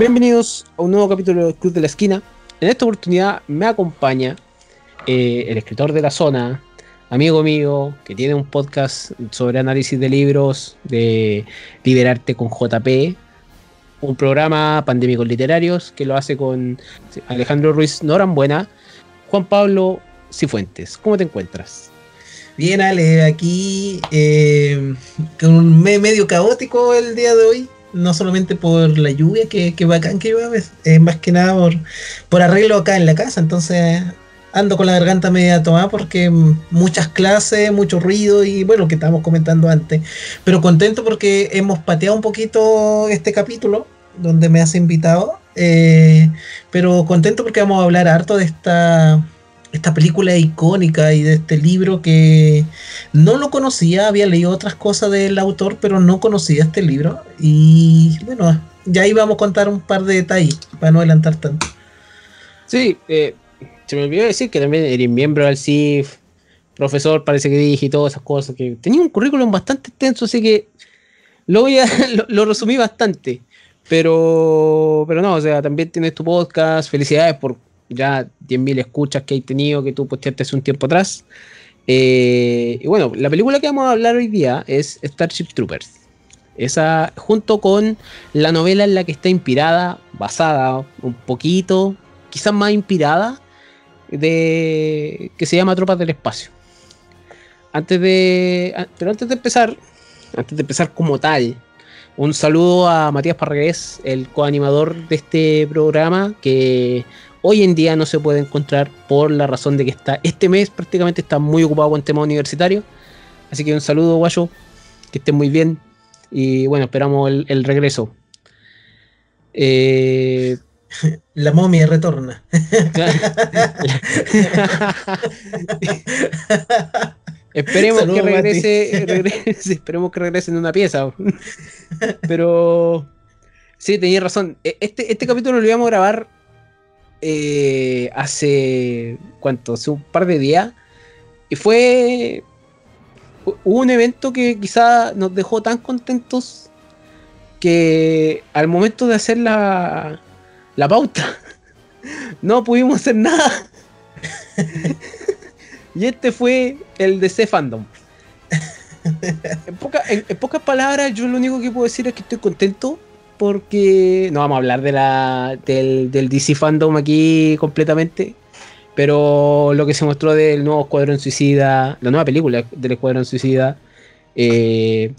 Bienvenidos a un nuevo capítulo de Club de la Esquina. En esta oportunidad me acompaña eh, el escritor de la zona, amigo mío, que tiene un podcast sobre análisis de libros, de Liberarte con JP, un programa Pandémicos Literarios que lo hace con Alejandro Ruiz Norambuena, Juan Pablo Cifuentes. ¿Cómo te encuentras? Bien, Ale, aquí eh, con un medio caótico el día de hoy. No solamente por la lluvia, que, que bacán que llueve, es más que nada por, por arreglo acá en la casa. Entonces ando con la garganta media tomada porque muchas clases, mucho ruido y bueno, que estábamos comentando antes. Pero contento porque hemos pateado un poquito este capítulo donde me has invitado. eh, pero contento porque vamos a hablar harto de esta, esta película icónica y de este libro que no lo conocía, había leído otras cosas del autor, pero no conocía este libro. Y bueno, ya íbamos a contar un par de detalles para no adelantar tanto. Sí, eh, se me olvidó decir que también eres miembro del CIF, profesor, parece que dije y todas esas cosas. que Tenía un currículum bastante extenso, así que lo, voy a, lo, lo resumí bastante. Pero, pero no, o sea, también tienes tu podcast. Felicidades por ya 10.000 escuchas que hay tenido, que tú posteaste hace un tiempo atrás. Eh, y bueno, la película que vamos a hablar hoy día es Starship Troopers. Esa, junto con la novela en la que está inspirada, basada un poquito, quizás más inspirada, de que se llama Tropas del Espacio. Antes de. Pero antes de empezar, antes de empezar como tal, un saludo a Matías Parragués, el coanimador de este programa, que hoy en día no se puede encontrar por la razón de que está. Este mes prácticamente está muy ocupado con temas universitarios. Así que un saludo, guayo. Que estén muy bien. Y bueno, esperamos el, el regreso. Eh, La momia retorna. esperemos Saludos, que regrese, regrese- esperemos que regrese en una pieza. Pero sí, tenías razón. E- Este, este capítulo lo íbamos a grabar eh, hace cuánto, hace un par de días. Y fue un evento que quizá nos dejó tan contentos que al momento de hacer la, la pauta no pudimos hacer nada. y este fue el DC Fandom. En, poca- en- en pocas palabras, yo lo único que puedo decir es que estoy contento porque no vamos a hablar de la, del, del DC Fandom aquí completamente. Pero lo que se mostró del nuevo Escuadrón Suicida, la nueva película del Escuadrón Suicida, eh,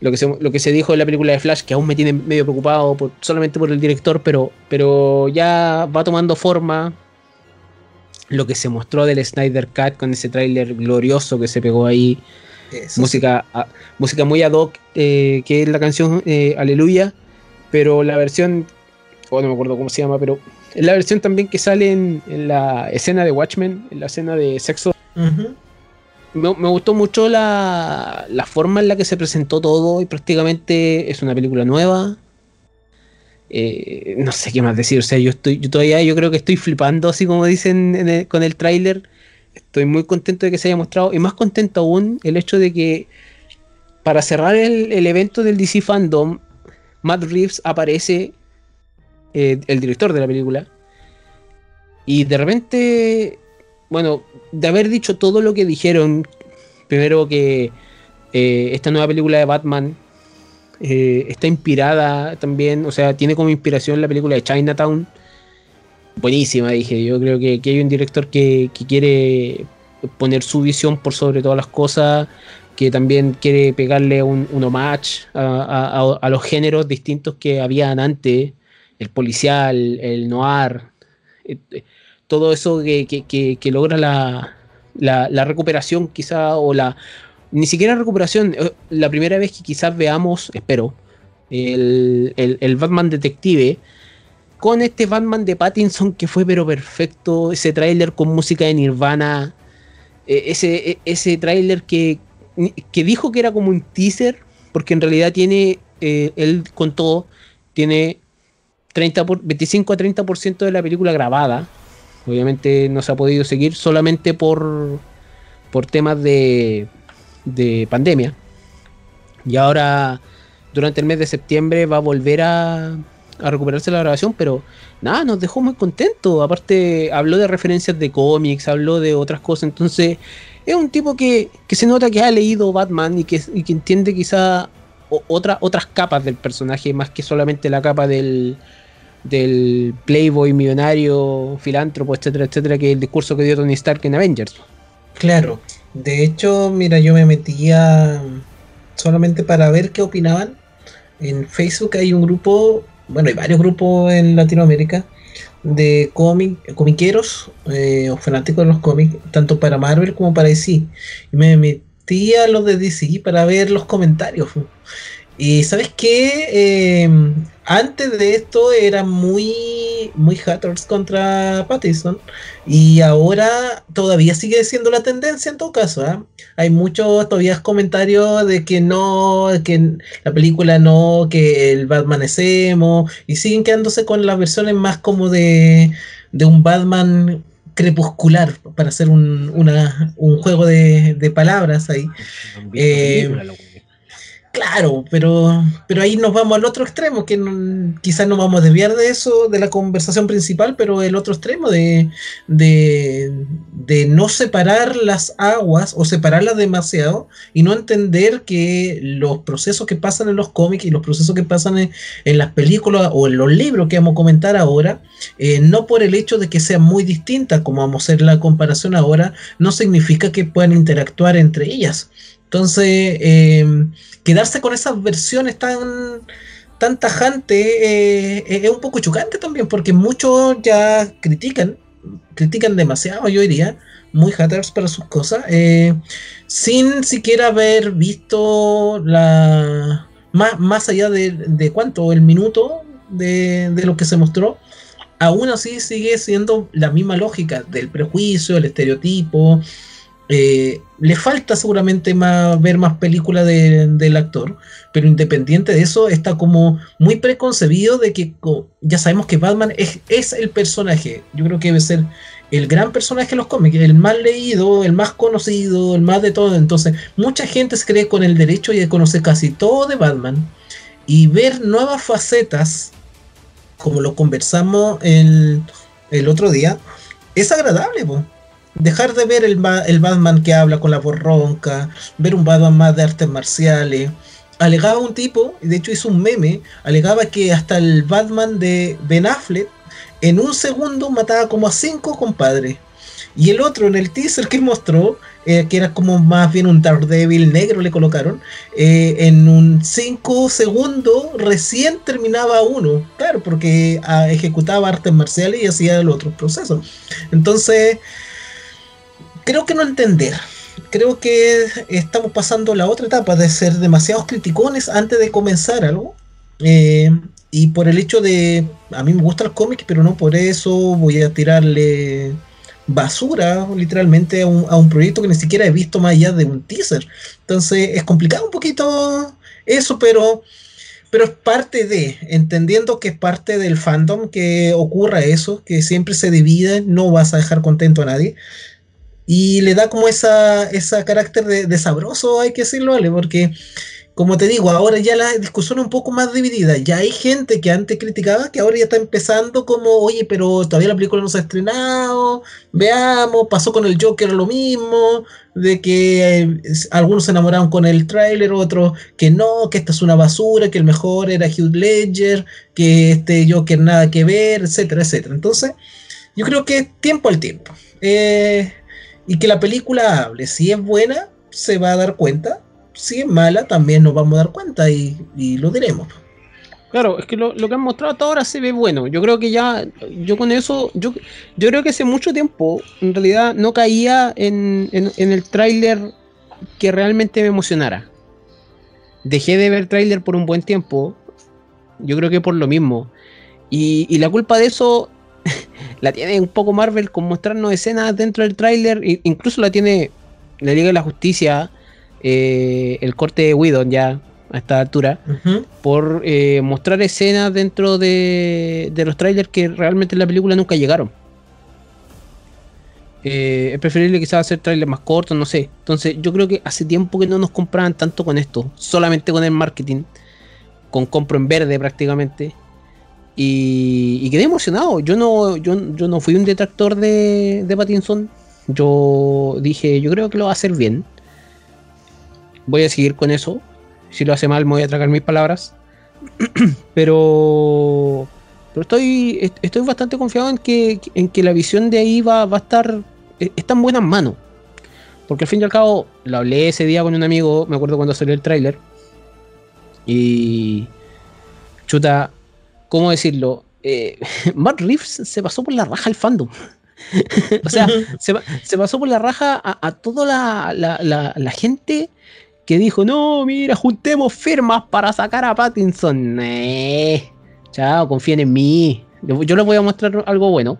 lo, que se, lo que se dijo de la película de Flash, que aún me tiene medio preocupado por- solamente por el director, pero, pero ya va tomando forma. Lo que se mostró del Snyder Cut con ese tráiler glorioso que se pegó ahí, Eso música, a- música muy ad hoc, eh, que es la canción eh, Aleluya, pero la versión, oh, no me acuerdo cómo se llama, pero es la versión también que sale en, en la escena de Watchmen, en la escena de sexo. Me, me gustó mucho la, la forma en la que se presentó todo y prácticamente es una película nueva. Eh, no sé qué más decir, o sea, yo estoy, yo todavía yo creo que estoy flipando, así como dicen en el- con el tráiler. Estoy muy contento de que se haya mostrado y más contento aún el hecho de que para cerrar el, el evento del DC Fandom, Matt Reeves aparece, eh, el director de la película, y de repente, bueno, de haber dicho todo lo que dijeron, primero que eh, esta nueva película de Batman eh, está inspirada también, o sea, tiene como inspiración la película de Chinatown. Buenísima, dije. Yo creo que, que hay un director que, que quiere poner su visión por sobre todas las cosas, que también quiere pegarle un, un homage a, a- los géneros distintos que habían antes, el policial, el noir, eh, eh, todo eso que, que- que- logra la, la- recuperación quizá, o la... Ni siquiera recuperación, eh, la primera vez que quizás veamos, espero, el, el- el Batman detective, con este Batman de Pattinson que fue pero perfecto, ese tráiler con música de Nirvana, ese, e- ese tráiler que, que dijo que era como un teaser, porque en realidad tiene, eh, él contó, tiene 30 por- 25 a 30% de la película grabada. Obviamente no se ha podido seguir solamente por, por temas de, de pandemia. Y ahora, durante el mes de septiembre, va a volver a, a recuperarse la grabación, pero nada, nos dejó muy contentos. Aparte, habló de referencias de cómics, habló de otras cosas. Entonces, es un tipo que, se nota que ha leído Batman y que, que entiende quizá otras capas del personaje, más que solamente la capa del, del playboy millonario, filántropo, etcétera, etcétera, que el discurso que dio Tony Stark en Avengers. Claro, de hecho, mira, yo me metía solamente para ver qué opinaban. En Facebook hay un grupo, bueno, hay varios grupos en Latinoamérica de cómic, comiqueros eh, o fanáticos de los cómics, tanto para Marvel como para DC. Y me metí a los de DC para ver los comentarios. Y sabes qué, em, antes de esto era muy, muy haters contra Pattinson y ahora todavía sigue siendo la tendencia en todo caso. ¿ah? Hay muchos todavía comentarios de que no, que la película no, que el Batman es emo y siguen quedándose con las versiones más como de, de un Batman crepuscular para hacer un, una, un juego de, de palabras ahí. Claro, pero, pero ahí nos vamos al otro extremo, que quizás no vamos a desviar de eso, de la conversación principal, pero el otro extremo de, de, no separar las aguas o separarlas demasiado y no entender que los procesos que pasan en los cómics y los procesos que pasan en, las películas o en los libros que vamos a comentar ahora, eh, no por el hecho de que sean muy distintas, como vamos a hacer la comparación ahora, no significa que puedan interactuar entre ellas. Entonces, em, quedarse con esas versiones tan, tan tajantes eh, es un poco chocante también, porque muchos ya critican, critican demasiado, yo diría, muy haters para sus cosas, eh, sin siquiera haber visto la más, más allá de, de cuánto, el minuto de, de lo que se mostró, aún así sigue siendo la misma lógica del prejuicio, el estereotipo, eh, le falta seguramente más, ver más películas del actor, pero independiente de eso, está como muy preconcebido de que ya sabemos que Batman es, el personaje. Yo creo que debe ser el gran personaje de los cómics, el más leído, el más conocido, el más de todo. Entonces, mucha gente se cree con el derecho de conocer casi todo de Batman y ver nuevas facetas, como lo conversamos el, el otro día, es agradable, dejar de ver el, el, Batman que habla con la voz ronca, ver un Batman más de artes marciales. Alegaba un tipo, de hecho hizo un meme, alegaba que hasta el Batman de Ben Affleck en un segundo mataba como a cinco compadres. Y el otro en el teaser que mostró, eh, que era como más bien un Daredevil negro, le colocaron, eh, en un 5 segundos recién terminaba uno. Claro, porque ah, ejecutaba artes marciales y hacía el otro proceso. Entonces, creo que no entender. Creo que estamos pasando la otra etapa de ser demasiados criticones antes de comenzar algo. Eh, y por el hecho de, a mí me gusta el cómic, pero no por eso voy a tirarle basura literalmente a un, a un, proyecto que ni siquiera he visto más allá de un teaser. Entonces es complicado un poquito eso, pero, pero es parte de, entendiendo que es parte del fandom que ocurra eso, que siempre se divide, no vas a dejar contento a nadie. Y le da como esa, esa carácter de, sabroso, hay que decirlo, ¿vale? Porque, como te digo, ahora ya la discusión es un poco más dividida. Ya hay gente que antes criticaba que ahora ya está empezando como, oye, pero todavía la película no se ha estrenado, veamos, pasó con el Joker lo mismo, de que eh, algunos se enamoraron con el tráiler, otros que no, que esta es una basura, que el mejor era Hugh Ledger, que este Joker nada que ver, etcétera, etcétera. Entonces, yo creo que tiempo al tiempo. Eh, y que la película hable. Si es buena, se va a dar cuenta. Si es mala, también nos vamos a dar cuenta y, lo diremos. Claro, es que lo, que han mostrado hasta ahora se ve bueno. Yo creo que ya, yo con eso, yo, yo creo que hace mucho tiempo, en realidad, no caía en, el tráiler que realmente me emocionara. Dejé de ver tráiler por un buen tiempo. Yo creo que por lo mismo. Y, y la culpa de eso la tiene un poco Marvel con mostrarnos escenas dentro del tráiler, incluso la tiene la Liga de la Justicia, eh, el corte de Widon ya a esta altura, por eh, mostrar escenas dentro de, los trailers que realmente en la película nunca llegaron. Eh, es preferible quizás hacer trailers más cortos, no sé. Entonces yo creo que hace tiempo que no nos compraban tanto con esto, solamente con el marketing, con compro en verde prácticamente. Y, quedé emocionado. Yo no, yo, no fui un detractor de, de Pattinson. Yo dije, yo creo que lo va a hacer bien. Voy a seguir con eso. Si lo hace mal, me voy a tragar mis palabras. pero pero estoy, estoy bastante confiado en que, en que la visión de ahí va, va a estar. E, está en buenas manos. Porque al fin y al cabo, lo hablé ese día con un amigo, me acuerdo cuando salió el tráiler. Y. Chuta, ¿cómo decirlo? Eh, Matt Reeves se pasó por la raja el fandom. o sea, se, pasó por la raja a, toda la, la, gente que dijo, no, mira, juntemos firmas para sacar a Pattinson. Eh, chao, confíen en mí. Yo les voy a mostrar algo bueno.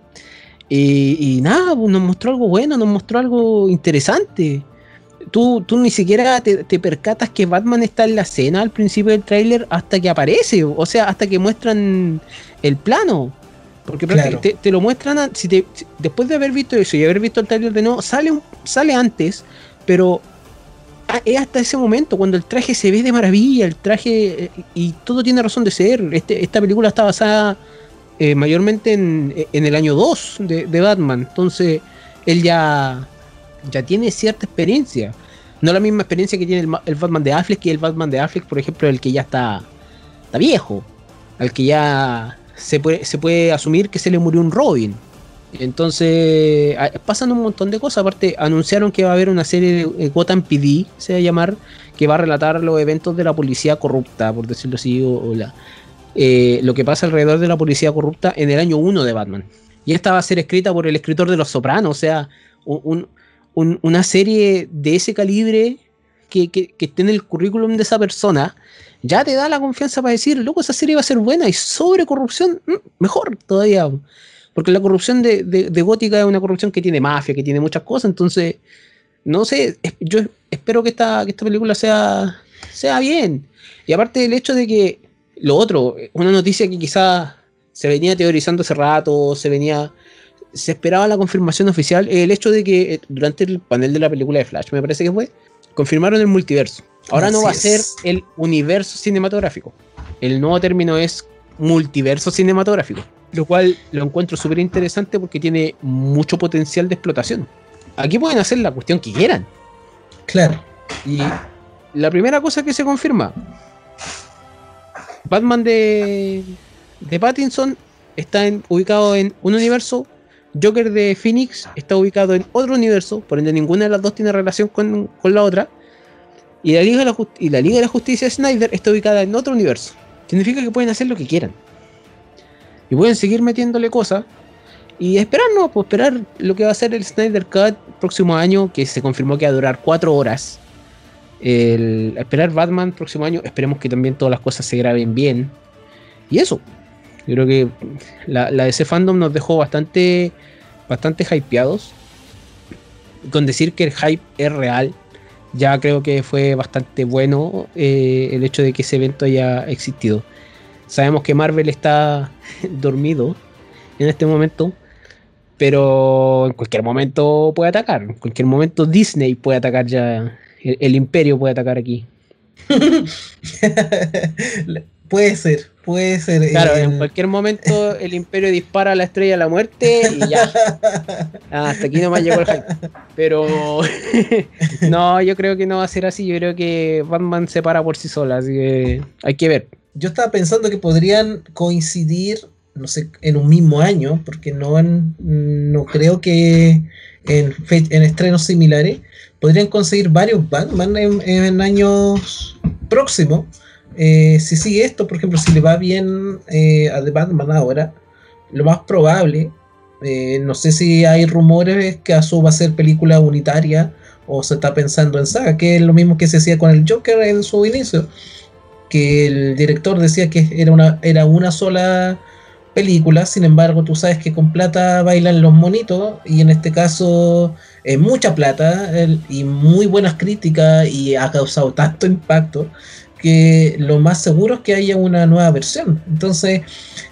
Y, nada, pues, nos mostró algo bueno, nos mostró algo interesante. Tú, tú ni siquiera te, percatas que Batman está en la escena al principio del tráiler hasta que aparece, o sea, hasta que muestran el plano. Porque te, lo muestran, si después de haber visto eso y haber visto el tráiler de nuevo, sale, sale antes, pero es hasta ese momento cuando el traje se ve de maravilla, el traje eh, y todo tiene razón de ser. Este, esta película está basada eh, mayormente en, el año 2 de, Batman. Entonces, él ya, ya tiene cierta experiencia. No la misma experiencia que tiene el, Batman de Affleck, que el Batman de Affleck, por ejemplo, el que ya está, está viejo. Al que ya se puede, se puede asumir que se le murió un Robin. Entonces, pasan un montón de cosas. Aparte, anunciaron que va a haber una serie de Gotham PD, se va a llamar, que va a relatar los eventos de la policía corrupta, por decirlo así, o la, eh, lo que pasa alrededor de la policía corrupta en el año 1 de Batman. Y esta va a ser escrita por el escritor de Los Sopranos, o sea, una serie de ese calibre que, esté en el currículum de esa persona, ya te da la confianza para decir, loco, esa serie va a ser buena y sobre corrupción, mm, mejor todavía. Porque la corrupción de, Gótica es una corrupción que tiene mafia, que tiene muchas cosas, entonces, no sé, yo espero que esta, que esta película sea, sea bien. Y aparte del hecho de que lo otro, una noticia que quizás se venía teorizando hace rato, se venía. Se esperaba la confirmación oficial, el hecho de que eh, durante el panel de la película de Flash, me parece que fue, confirmaron el multiverso. Ahora no va a ser el universo cinematográfico. El nuevo término es multiverso cinematográfico. Lo cual lo encuentro súper interesante porque tiene mucho potencial de explotación. Aquí pueden hacer la cuestión que quieran. Claro. Y la primera cosa que se confirma, Batman de, de Pattinson está ubicado en un universo. Joker de Phoenix está ubicado en otro universo, por ende ninguna de las dos tiene relación con, la otra. Y la, Liga de la y la Liga de la Justicia de Snyder está ubicada en otro universo. Significa que pueden hacer lo que quieran. Y pueden seguir metiéndole cosas. Y esperarnos, pues esperar lo que va a ser el Snyder Cut próximo año, que se confirmó que va a durar 4 horas el esperar Batman próximo año, esperemos que también todas las cosas se graben bien. Y eso, yo creo que la, la DC Fandom nos dejó bastante, bastante hypeados. Con decir que el hype es real, ya creo que fue bastante bueno eh, el hecho de que ese evento haya existido. Sabemos que Marvel está dormido en este momento, pero en cualquier momento puede atacar. En cualquier momento Disney puede atacar ya el, imperio puede atacar aquí. puede ser, puede ser. Claro, en cualquier momento el imperio dispara a la estrella de la muerte y ya. Ah, hasta aquí nomás llegó el hype. Pero no, yo creo que no va a ser así. Yo creo que Batman se para por sí sola, así que hay que ver. Yo estaba pensando que podrían coincidir, no sé, en un mismo año, porque no, no creo que en, en estrenos similares podrían conseguir varios Batman en, años próximos. Eh, si sigue esto, por ejemplo, si le va bien eh, a The Batman ahora, lo más probable, eh, no sé si hay rumores que eso va a ser película unitaria o se está pensando en saga, que es lo mismo que se hacía con el Joker en su inicio, que el director decía que era una, era una sola película, sin embargo tú sabes que con plata bailan los monitos y en este caso es mucha plata y muy buenas críticas y ha causado tanto impacto que lo más seguro es que haya una nueva versión. Entonces,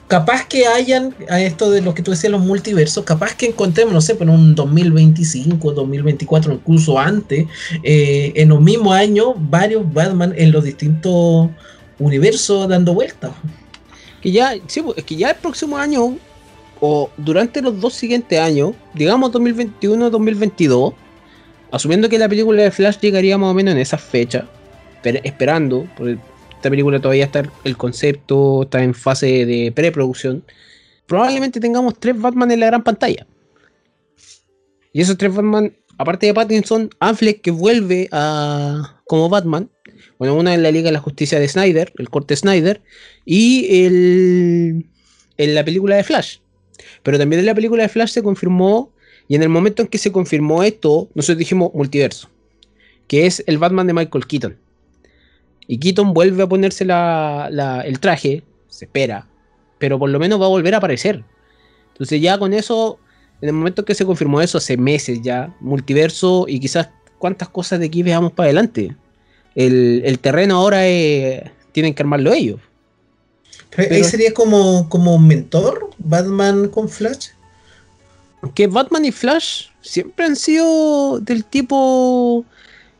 capaz que hayan, a esto de lo que tú decías, los multiversos, capaz que encontremos, no sé, por un 2025, 2024, incluso antes, eh, en los mismos años, varios Batman en los distintos universos dando vueltas. Que ya, sí, pues, es que ya el próximo año, o durante los dos siguientes años, digamos 2021-2022, asumiendo que la película de Flash llegaría más o menos en esa fecha, esperando, porque esta película todavía está el concepto, está en fase de preproducción, probablemente tengamos tres Batman en la gran pantalla. Y esos tres Batman, aparte de Pattinson, Affleck que vuelve a como Batman, bueno, una en la Liga de la Justicia de Snyder, el corte Snyder, y el, en la película de Flash. Pero también en la película de Flash se confirmó, y en el momento en que se confirmó esto, nosotros dijimos multiverso, que es el Batman de Michael Keaton. Y Keaton vuelve a ponerse el traje, se espera, pero por lo menos va a volver a aparecer. Entonces ya con eso, en el momento en que se confirmó eso, hace meses ya, multiverso y quizás cuántas cosas de aquí veamos para adelante. El, terreno ahora tienen que armarlo ellos. ¿Ahí sería como, como mentor Batman con Flash? Que Batman y Flash siempre han sido del tipo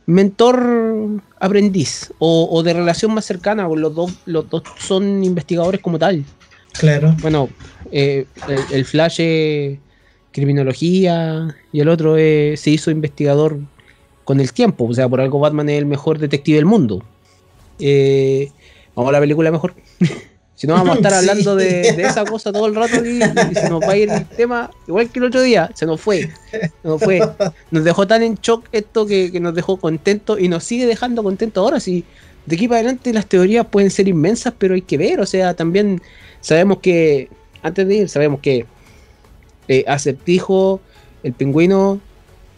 mentor aprendiz o, de relación más cercana, los dos, los dos son investigadores como tal. Claro. Bueno, eh, el, Flash es criminología y el otro se hizo investigador con el tiempo. O sea, por algo Batman es el mejor detective del mundo. Eh, vamos a la película mejor. si no, vamos a estar hablando de, esa cosa todo el rato y, se nos va a ir el tema, igual que el otro día, se nos fue. nos fue. Nos dejó tan en shock esto que, que nos dejó contentos y nos sigue dejando contentos ahora. Si de aquí para adelante las teorías pueden ser inmensas, pero hay que ver. O sea, también sabemos que, antes de ir, sabemos que eh, Acertijo, el pingüino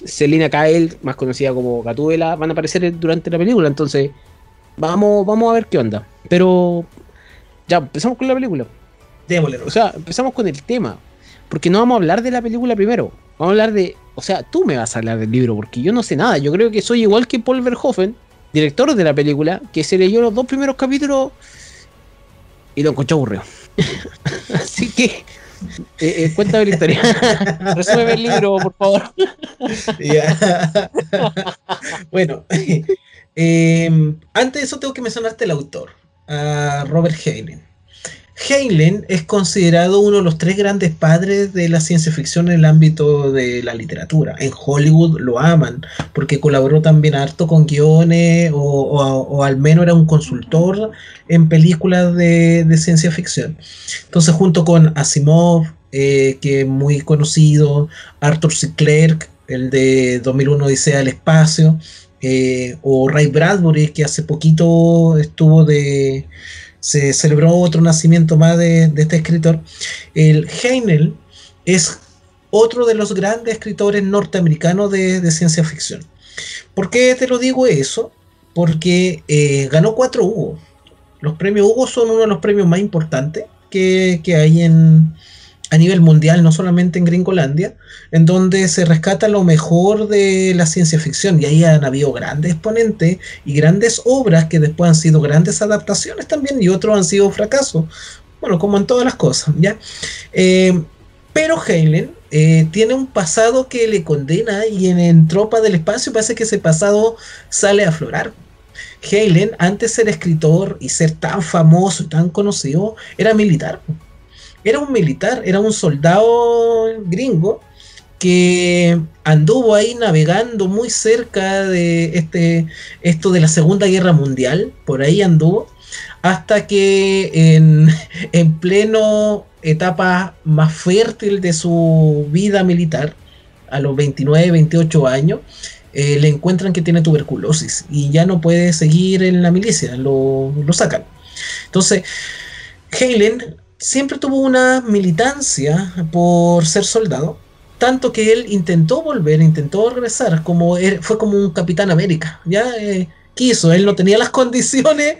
Selina Kyle, más conocida como Gatúbela, van a aparecer durante la película. Entonces, vamos, vamos a ver qué onda. Pero ya, empezamos con la película. Démosle. O sea, empezamos con el tema. Porque no vamos a hablar de la película primero. Vamos a hablar de. O sea, tú me vas a hablar del libro, porque yo no sé nada. Yo creo que soy igual que Paul Verhoeven, director de la película, que se leyó los dos primeros capítulos y lo encontró aburrido. Así que eh, eh, cuéntame la historia. Resúmeme el libro, por favor. bueno, eh, antes de eso tengo que mencionarte el autor, a Robert Heinlein. Heinlein es considerado uno de los tres grandes padres de la ciencia ficción en el ámbito de la literatura. En Hollywood lo aman porque colaboró también harto con guiones o, al menos era un consultor en películas de, ciencia ficción. Entonces junto con Asimov, eh, que es muy conocido, Arthur C. Clarke, el de 2001 Dice al Espacio, eh, o Ray Bradbury, que hace poquito estuvo de se celebró otro nacimiento más de, este escritor. El Heinel es otro de los grandes escritores norteamericanos de, ciencia ficción. ¿Por qué te lo digo eso? Porque eh, ganó cuatro Hugo. Los premios Hugo son uno de los premios más importantes que hay en, a nivel mundial, no solamente en Gringolandia, en donde se rescata lo mejor de la ciencia ficción. Y ahí han habido grandes exponentes y grandes obras que después han sido grandes adaptaciones también y otros han sido fracasos. Bueno, como en todas las cosas, ¿ya? Eh, pero Heinlein eh, tiene un pasado que le condena y en, Tropa del Espacio parece que ese pasado sale a aflorar. Heinlein, antes de ser escritor y ser tan famoso y tan conocido, era militar era un militar, era un soldado gringo que anduvo ahí navegando muy cerca de este, esto de la Segunda Guerra Mundial, por ahí anduvo, hasta que en, en pleno etapa más fértil de su vida militar, a los 29, 28 años, eh, le encuentran que tiene tuberculosis y ya no puede seguir en la milicia, lo, lo sacan. Entonces, Helen siempre tuvo una militancia por ser soldado, tanto que él intentó volver, intentó regresar, como fue como un Capitán América, ya eh, quiso, él no tenía las condiciones,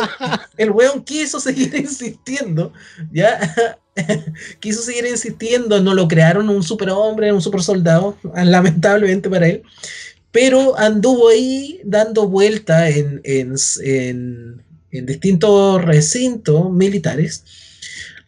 el, weón quiso seguir insistiendo, ya quiso seguir insistiendo, no lo crearon un superhombre, un super soldado, lamentablemente para él, pero anduvo ahí dando vuelta en, en, en distintos recintos militares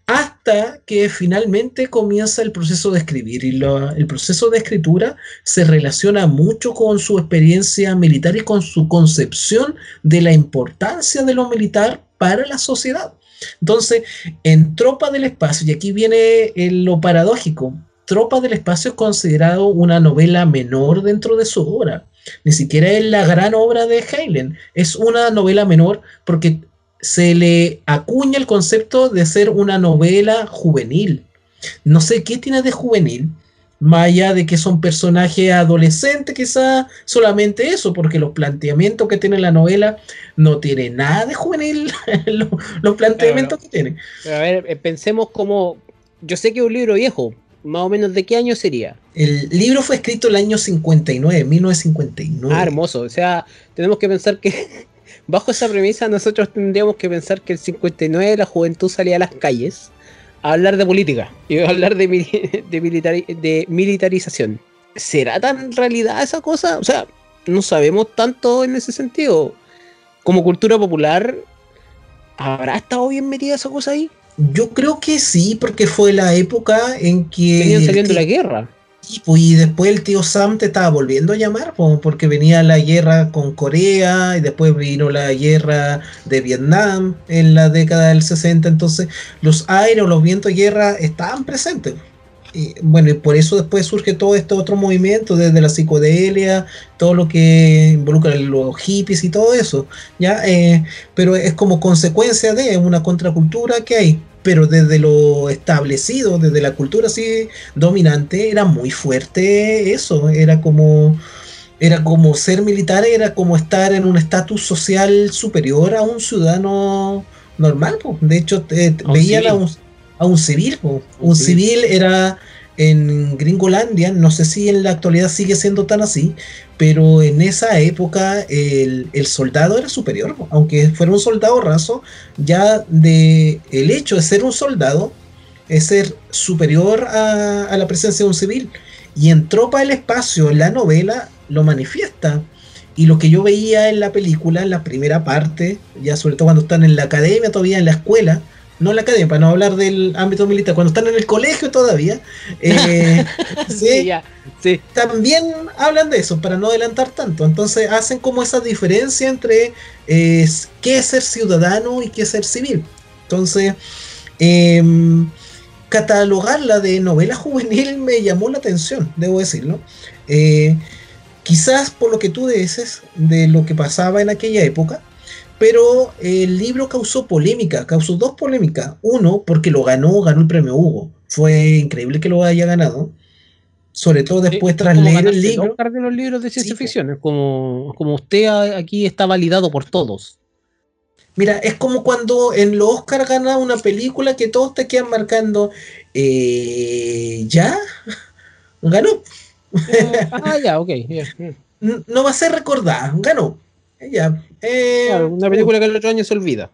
hasta que finalmente comienza el proceso de escribir. Y el proceso de escritura se relaciona mucho con su experiencia militar y con su concepción de la importancia de lo militar para la sociedad. Entonces, en Tropa del Espacio, y aquí viene lo paradójico, Tropa del Espacio es considerado una novela menor dentro de su obra. Ni siquiera es la gran obra de Heinlein. Es una novela menor porque se le acuña el concepto de ser una novela juvenil. No sé qué tiene de juvenil, más allá de que son personajes adolescentes, quizás solamente eso, porque los planteamientos que tiene la novela no tiene nada de juvenil, los, planteamientos que tiene. a ver, eh, pensemos como, yo sé que es un libro viejo, más o menos de qué año sería. El libro fue escrito el año 59, 1959. Ah, hermoso, o sea, tenemos que pensar que bajo esa premisa nosotros tendríamos que pensar que el 59 la juventud salía a las calles hablar de política y hablar de, de, militarización. ¿Será tan realidad esa cosa? O sea, no sabemos tanto en ese sentido. Como cultura popular, ¿habrá estado bien metida esa cosa ahí? Yo creo que sí, porque fue la época en que... Venían saliendo la guerra. Pues, y después el tío Sam te estaba volviendo a llamar, porque venía la guerra con Corea y después vino la guerra de Vietnam en la década del 60. Entonces, los aires los vientos de guerra estaban presentes. Y, bueno, y por eso después surge todo este otro movimiento, desde la psicodelia, todo lo que involucra los hippies y todo eso. ¿ya? Eh, pero es como consecuencia de una contracultura que hay pero desde lo establecido, desde la cultura así dominante, era muy fuerte eso, era como, era como ser militar, era como estar en un estatus social superior a un ciudadano normal, de hecho veían a un, a un civil, un, civil era en Gringolandia, no sé si en la actualidad sigue siendo tan así, pero en esa época el, soldado era superior, aunque fuera un soldado raso, ya de el hecho de ser un soldado es ser superior a, la presencia de un civil. Y en Tropa del Espacio, en la novela, lo manifiesta. Y lo que yo veía en la película, en la primera parte, ya sobre todo cuando están en la academia, todavía en la escuela, no la academia, para no hablar del ámbito militar, cuando están en el colegio todavía, eh, ¿sí? también hablan de eso, para no adelantar tanto. Entonces hacen como esa diferencia entre eh, qué es ser ciudadano y qué es ser civil. Entonces, em, catalogarla de novela juvenil me llamó la atención, debo decirlo. Eh, quizás por lo que tú dices de lo que pasaba en aquella época, pero el libro causó polémica, causó dos polémicas. Uno, porque lo ganó, ganó el premio Hugo. Fue increíble que lo haya ganado. Sobre todo después tras leer el libro. de los libros de ciencia ficción, como, como usted aquí está validado por todos. Mira, es como cuando en los Oscar gana una película que todos te quedan marcando. Eh, ¿Ya? ¿Ganó? Eh, ah, ya, ok. No va a ser recordada, ganó. Ya, eh, una película que el otro año se olvida.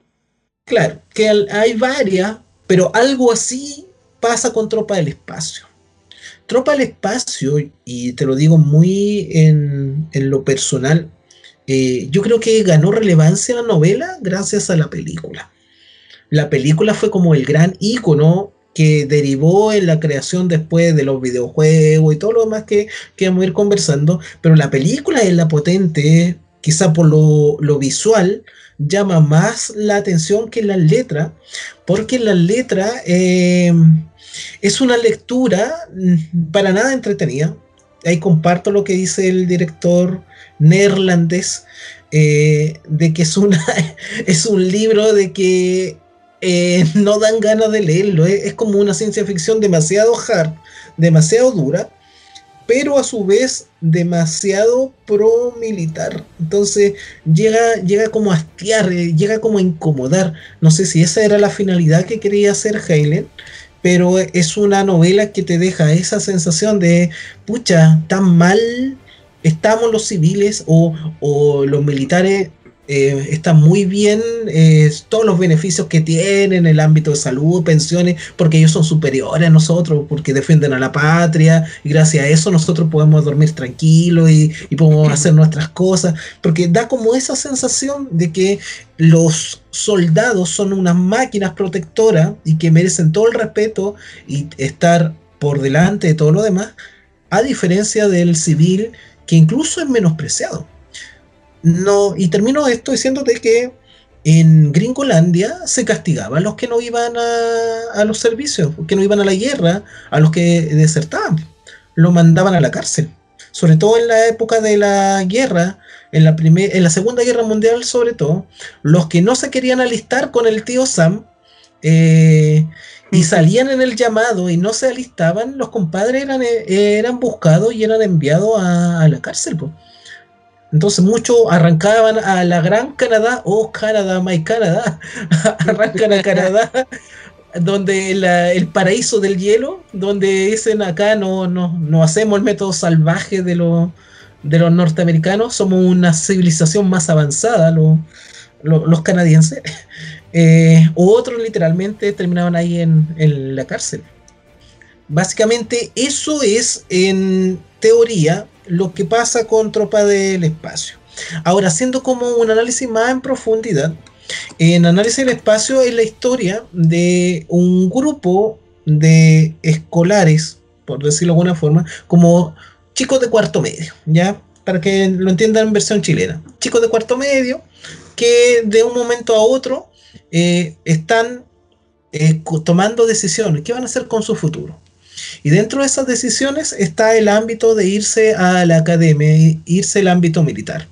Claro, que hay varias, pero algo así pasa con Tropa del Espacio. Tropa del Espacio, y te lo digo muy en, lo personal, eh, yo creo que ganó relevancia la novela gracias a la película. La película fue como el gran ícono que derivó en la creación después de los videojuegos y todo lo demás que, que vamos a ir conversando, pero la película es la potente, quizá por lo, visual, llama más la atención que la letra, porque la letra em, es una lectura mm, para nada entretenida. Ahí comparto lo que dice el director neerlandés, eh, de que es, una, es un libro de que eh, no dan ganas de leerlo. Es, como una ciencia ficción demasiado hard, demasiado dura, pero a su vez demasiado pro militar. Entonces llega, llega como a hastiar, eh, llega como a incomodar. No sé si esa era la finalidad que quería hacer Heinlein, pero es una novela que te deja esa sensación de, pucha, tan mal estamos los civiles o, o los militares eh, está muy bien eh, todos los beneficios que tienen en el ámbito de salud, pensiones, porque ellos son superiores a nosotros, porque defienden a la patria, y gracias a eso nosotros podemos dormir tranquilos y, podemos hacer nuestras cosas, porque da como esa sensación de que los soldados son unas máquinas protectoras y que merecen todo el respeto y estar por delante de todo lo demás, a diferencia del civil que incluso es menospreciado. No, y termino esto diciéndote que en Gringolandia se castigaba a los que no iban a, los servicios, que no iban a la guerra, a los que desertaban. Lo mandaban a la cárcel. Sobre todo en la época de la guerra, en la, en la Segunda Guerra Mundial sobre todo, los que no se querían alistar con el tío Sam eh, y salían en el llamado y no se alistaban, los compadres eran, eh, eran buscados y eran enviados a, la cárcel. Entonces muchos arrancaban a la Gran Canadá, oh Canadá, my Canadá, arrancan a Canadá, donde el paraíso del hielo, donde dicen acá no, no, no hacemos el método salvaje de, de los norteamericanos, somos una civilización más avanzada, los canadienses. Eh, otros literalmente terminaban ahí en, en la cárcel. Básicamente eso es en teoría lo que pasa con Tropa del Espacio. Ahora, haciendo como un análisis más en profundidad, en Análisis del Espacio es la historia de un grupo de escolares, por decirlo de alguna forma, como chicos de cuarto medio, ¿ya? Para que lo entiendan en versión chilena. Chicos de cuarto medio que de un momento a otro eh, están eh, tomando decisiones. ¿Qué van a hacer con su futuro? Y dentro de esas decisiones está el ámbito de irse a la academia, irse al ámbito militar.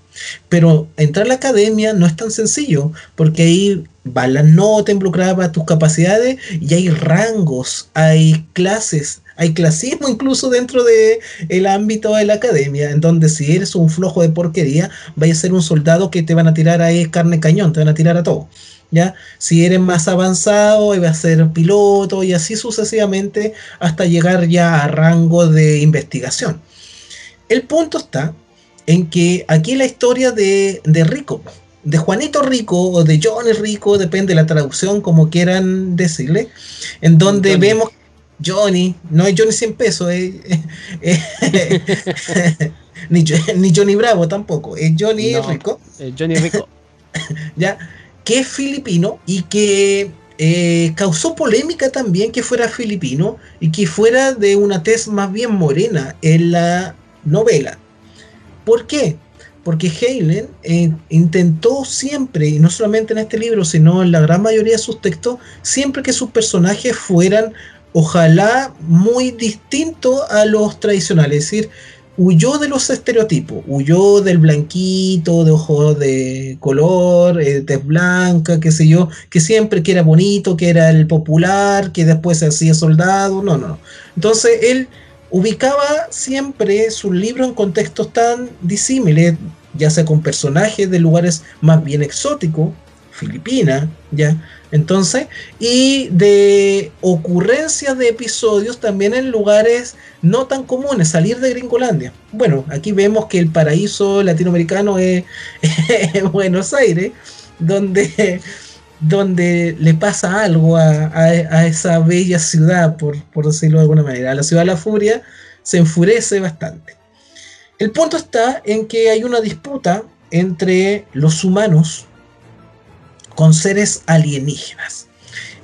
Pero entrar a la academia no es tan sencillo, porque ahí va la nota involucrada tus capacidades y hay rangos, hay clases, hay clasismo incluso dentro del el ámbito de la academia, en donde si eres un flojo de porquería, vaya a ser un soldado que te van a tirar ahí carne cañón, te van a tirar a todo. ¿ya? Si eres más avanzado, iba a ser piloto y así sucesivamente hasta llegar ya a rango de investigación. El punto está en que aquí la historia de, Rico, de Juanito Rico o de Johnny Rico, depende de la traducción, como quieran decirle, en donde vemos Johnny, no es Johnny 100 pesos, ni, Johnny Bravo tampoco, es Johnny Rico. Johnny Rico. ya, que es filipino y que eh, causó polémica también que fuera filipino y que fuera de una tez más bien morena en la novela. ¿Por qué? Porque Helen eh, intentó siempre, y no solamente en este libro, sino en la gran mayoría de sus textos, siempre que sus personajes fueran, ojalá, muy distintos a los tradicionales. Es decir, huyó de los estereotipos, huyó del blanquito, de ojos de color, eh, tez blanca, qué sé yo, que siempre que era bonito, que era el popular, que después se hacía soldado, no, no, no. Entonces él ubicaba siempre sus libros en contextos tan disímiles, ya sea con personajes de lugares más bien exóticos, Filipinas, ya, entonces, y de ocurrencias de episodios también en lugares no tan comunes, salir de Gringolandia. Bueno, aquí vemos que el paraíso latinoamericano es, Buenos Aires, donde, donde le pasa algo a, esa bella ciudad, por, por decirlo de alguna manera. A la ciudad de la furia se enfurece bastante. El punto está en que hay una disputa entre los humanos con seres alienígenas.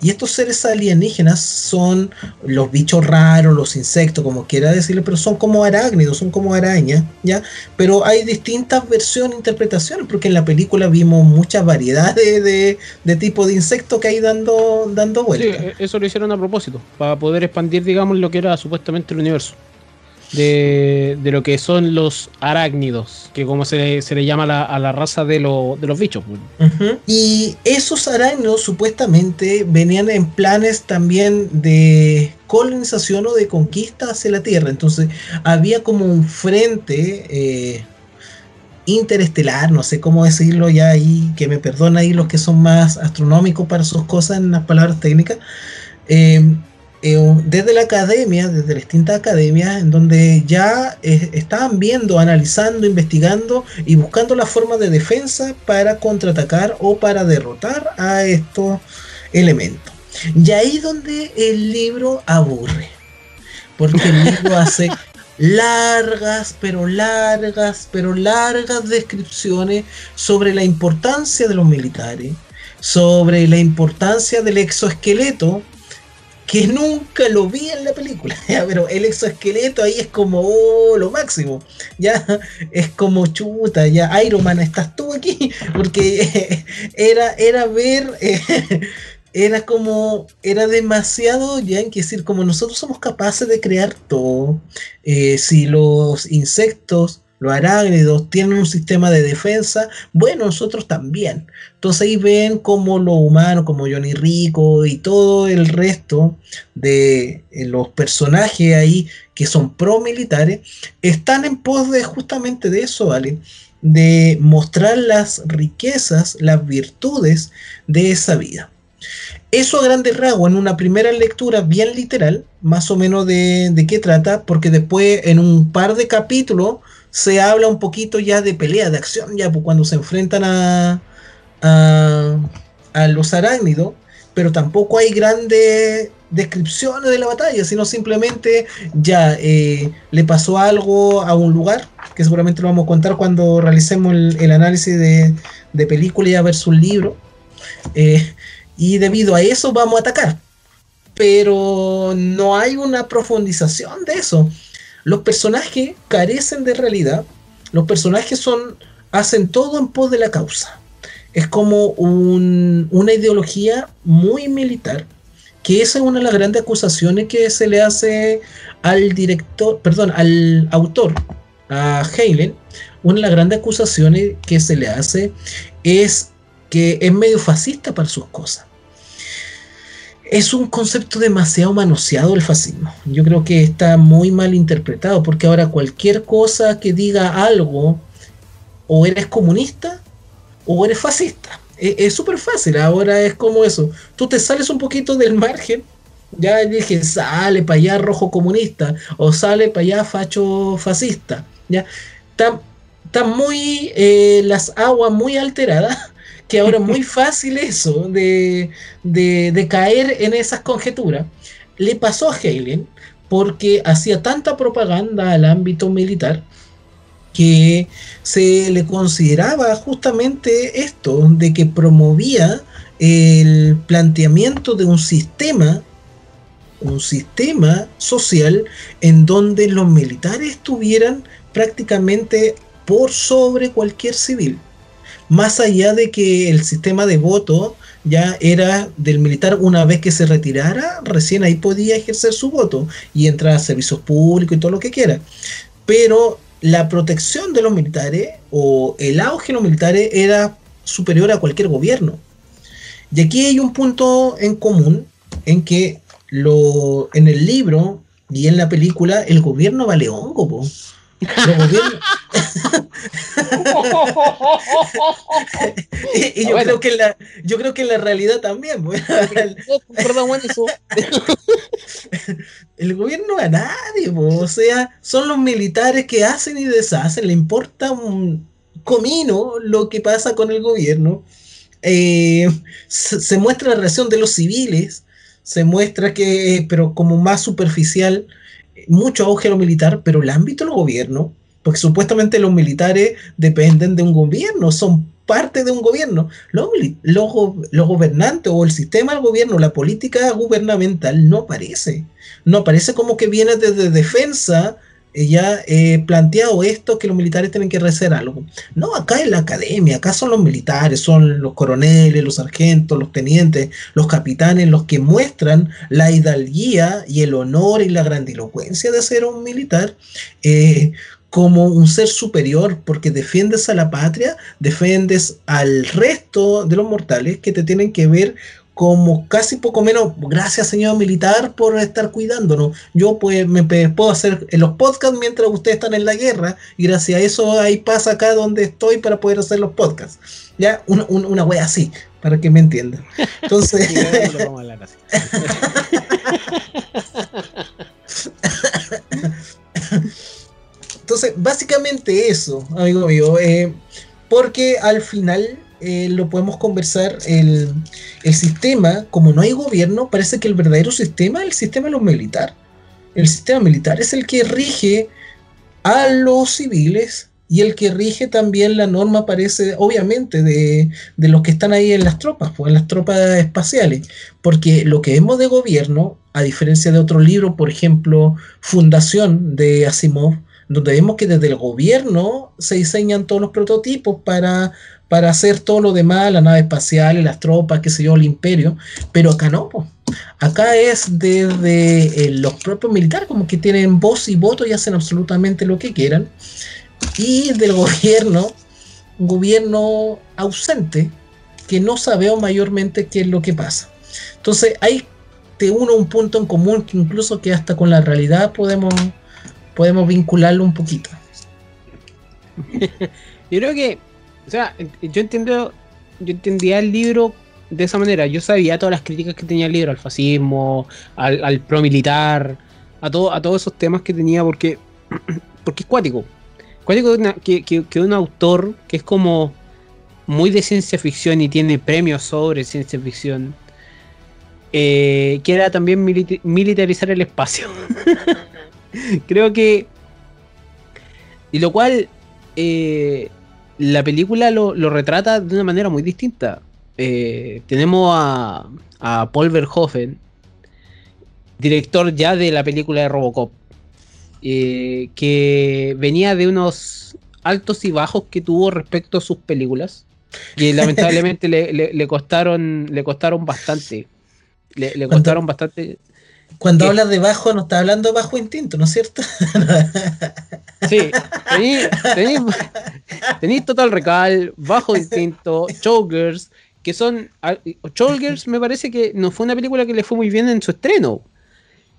Y estos seres alienígenas son los bichos raros, los insectos, como quiera decirle, pero son como arácnidos, son como arañas, ¿ya? Pero hay distintas versiones, interpretaciones, porque en la película vimos muchas variedades de, de tipos de insectos que hay dando, dando vueltas. Sí, eso lo hicieron a propósito, para poder expandir, digamos, lo que era supuestamente el universo de, lo que son los arácnidos, que como se, le llama a la raza de, de los bichos. Pues. Y esos arácnidos supuestamente venían en planes también de colonización o de conquista hacia la Tierra. Entonces había como un frente eh, interestelar, no sé cómo decirlo ya ahí, que me perdona ahí los que son más astronómicos para sus cosas en las palabras técnicas. Eh, eh, desde la academia, desde distintas academias, en donde ya eh, estaban viendo, analizando, investigando y buscando la forma de defensa para contraatacar o para derrotar a estos elementos. Y ahí donde el libro aburre, porque el libro hace largas, pero largas, pero largas descripciones sobre la importancia de los militares, sobre la importancia del exoesqueleto que nunca lo vi en la película, pero el exoesqueleto ahí es como oh, lo máximo, ya es como chuta, ya Iron Man, estás tú aquí, porque era, era ver, eh, era como, era demasiado, ya en que decir, como nosotros somos capaces de crear todo, eh, si los insectos los arácnidos tienen un sistema de defensa, bueno, nosotros también. Entonces ahí ven como los humanos, como Johnny Rico y todo el resto de eh, los personajes ahí que son pro militares, están en pos de justamente de eso, ¿vale? De mostrar las riquezas, las virtudes de esa vida. Eso a grandes rasgos, en una primera lectura bien literal, más o menos de qué trata, porque después en un par de capítulos se habla un poquito ya de pelea, de acción, ya pues, cuando se enfrentan a, a, los arácnidos, pero tampoco hay grandes descripciones de la batalla, sino simplemente ya eh, le pasó algo a un lugar, que seguramente lo vamos a contar cuando realicemos el, análisis de, de, película versus libro, eh, y debido a eso vamos a atacar, pero no hay una profundización de eso. Los personajes carecen de realidad. Los personajes son hacen todo en pos de la causa. Es como una ideología muy militar, que esa es una de las grandes acusaciones que se le hace al director, perdón, al autor, a Halen. Una de las grandes acusaciones que se le hace es que es medio fascista para sus cosas es un concepto demasiado manoseado el fascismo. Yo creo que está muy mal interpretado porque ahora cualquier cosa que diga algo, o eres comunista o eres fascista. E, es súper fácil, ahora es como eso. Tú te sales un poquito del margen, ya dije, sale para allá rojo comunista o sale para allá facho fascista. Ya están muy eh, las aguas muy alteradas que ahora es muy fácil eso de, caer en esas conjeturas. Le pasó a Halen porque hacía tanta propaganda al ámbito militar que se le consideraba justamente esto, de que promovía el planteamiento de un sistema, un sistema social en donde los militares estuvieran prácticamente por sobre cualquier civil más allá de que el sistema de voto ya era del militar una vez que se retirara, recién ahí podía ejercer su voto y entrar a servicios públicos y todo lo que quiera. Pero la protección de los militares o el auge de los militares era superior a cualquier gobierno. Y aquí hay un punto en común en que lo, en el libro y en la película el gobierno vale hongo. y, yo creo que la, yo creo que en la realidad también. El gobierno a nadie, o sea, son los militares que hacen y deshacen, le importa un comino lo que pasa con el gobierno. Eh, se, muestra la reacción de los civiles, se muestra que, pero como más superficial, mucho auge a lo militar, pero el ámbito del gobierno, porque supuestamente los militares dependen de un gobierno, son parte de un gobierno. Los, los, los, gobernantes o el sistema del gobierno, la política gubernamental no aparece. No aparece como que viene desde defensa ya eh, planteado esto que los militares tienen que hacer algo. No, acá en la academia, acá son los militares, son los coroneles, los sargentos, los tenientes, los capitanes, los que muestran la hidalguía y el honor y la grandilocuencia de ser un militar. Eh, como un ser superior, porque defiendes a la patria, defiendes al resto de los mortales que te tienen que ver como casi poco menos, gracias señor militar por estar cuidándonos. Yo pues me puedo hacer en los podcasts mientras ustedes están en la guerra y gracias a eso hay paz acá donde estoy para poder hacer los podcasts. Ya, una, una, wea así, para que me entiendan. Entonces... Entonces, básicamente eso, amigo mío, eh, porque al final eh, lo podemos conversar, el, sistema, como no hay gobierno, parece que el verdadero sistema es el sistema de los militares. El sistema militar es el que rige a los civiles y el que rige también la norma parece, obviamente, de, de los que están ahí en las tropas, pues en las tropas espaciales, porque lo que vemos de gobierno a diferencia de otros libros, por ejemplo, Fundación de Asimov, donde vemos que desde el gobierno se diseñan todos los prototipos para, para hacer todo lo demás, la nave espacial, las tropas, qué sé yo, el imperio, pero acá no. Acá es desde eh, los propios militares, como que tienen voz y voto y hacen absolutamente lo que quieran. Y del gobierno, un gobierno ausente, que no sabe mayormente qué es lo que pasa. Entonces hay te uno un punto en común que incluso que hasta con la realidad podemos, podemos vincularlo un poquito. yo creo que, o sea, yo entiendo, yo entendía el libro de esa manera. Yo sabía todas las críticas que tenía el libro, al fascismo, al, al pro militar, a, todo, a todos esos temas que tenía, porque, porque es cuático. Cuático que, que, que un autor que es como muy de ciencia ficción y tiene premios sobre ciencia ficción, eh, quiera también militarizar el espacio. Creo que... Y lo cual eh, la película lo, retrata de una manera muy distinta. Eh, tenemos a, a, Paul Verhoeven, director ya de la película de Robocop, eh, que venía de unos altos y bajos que tuvo respecto a sus películas, que lamentablemente le, costaron, le costaron bastante. Le, costaron bastante. Cuando hablas de bajo, no está hablando de bajo instinto, ¿no es cierto? sí, tenéis Total Recal, Bajo Instinto, Chokers, que son. Chokers me parece que no fue una película que le fue muy bien en su estreno.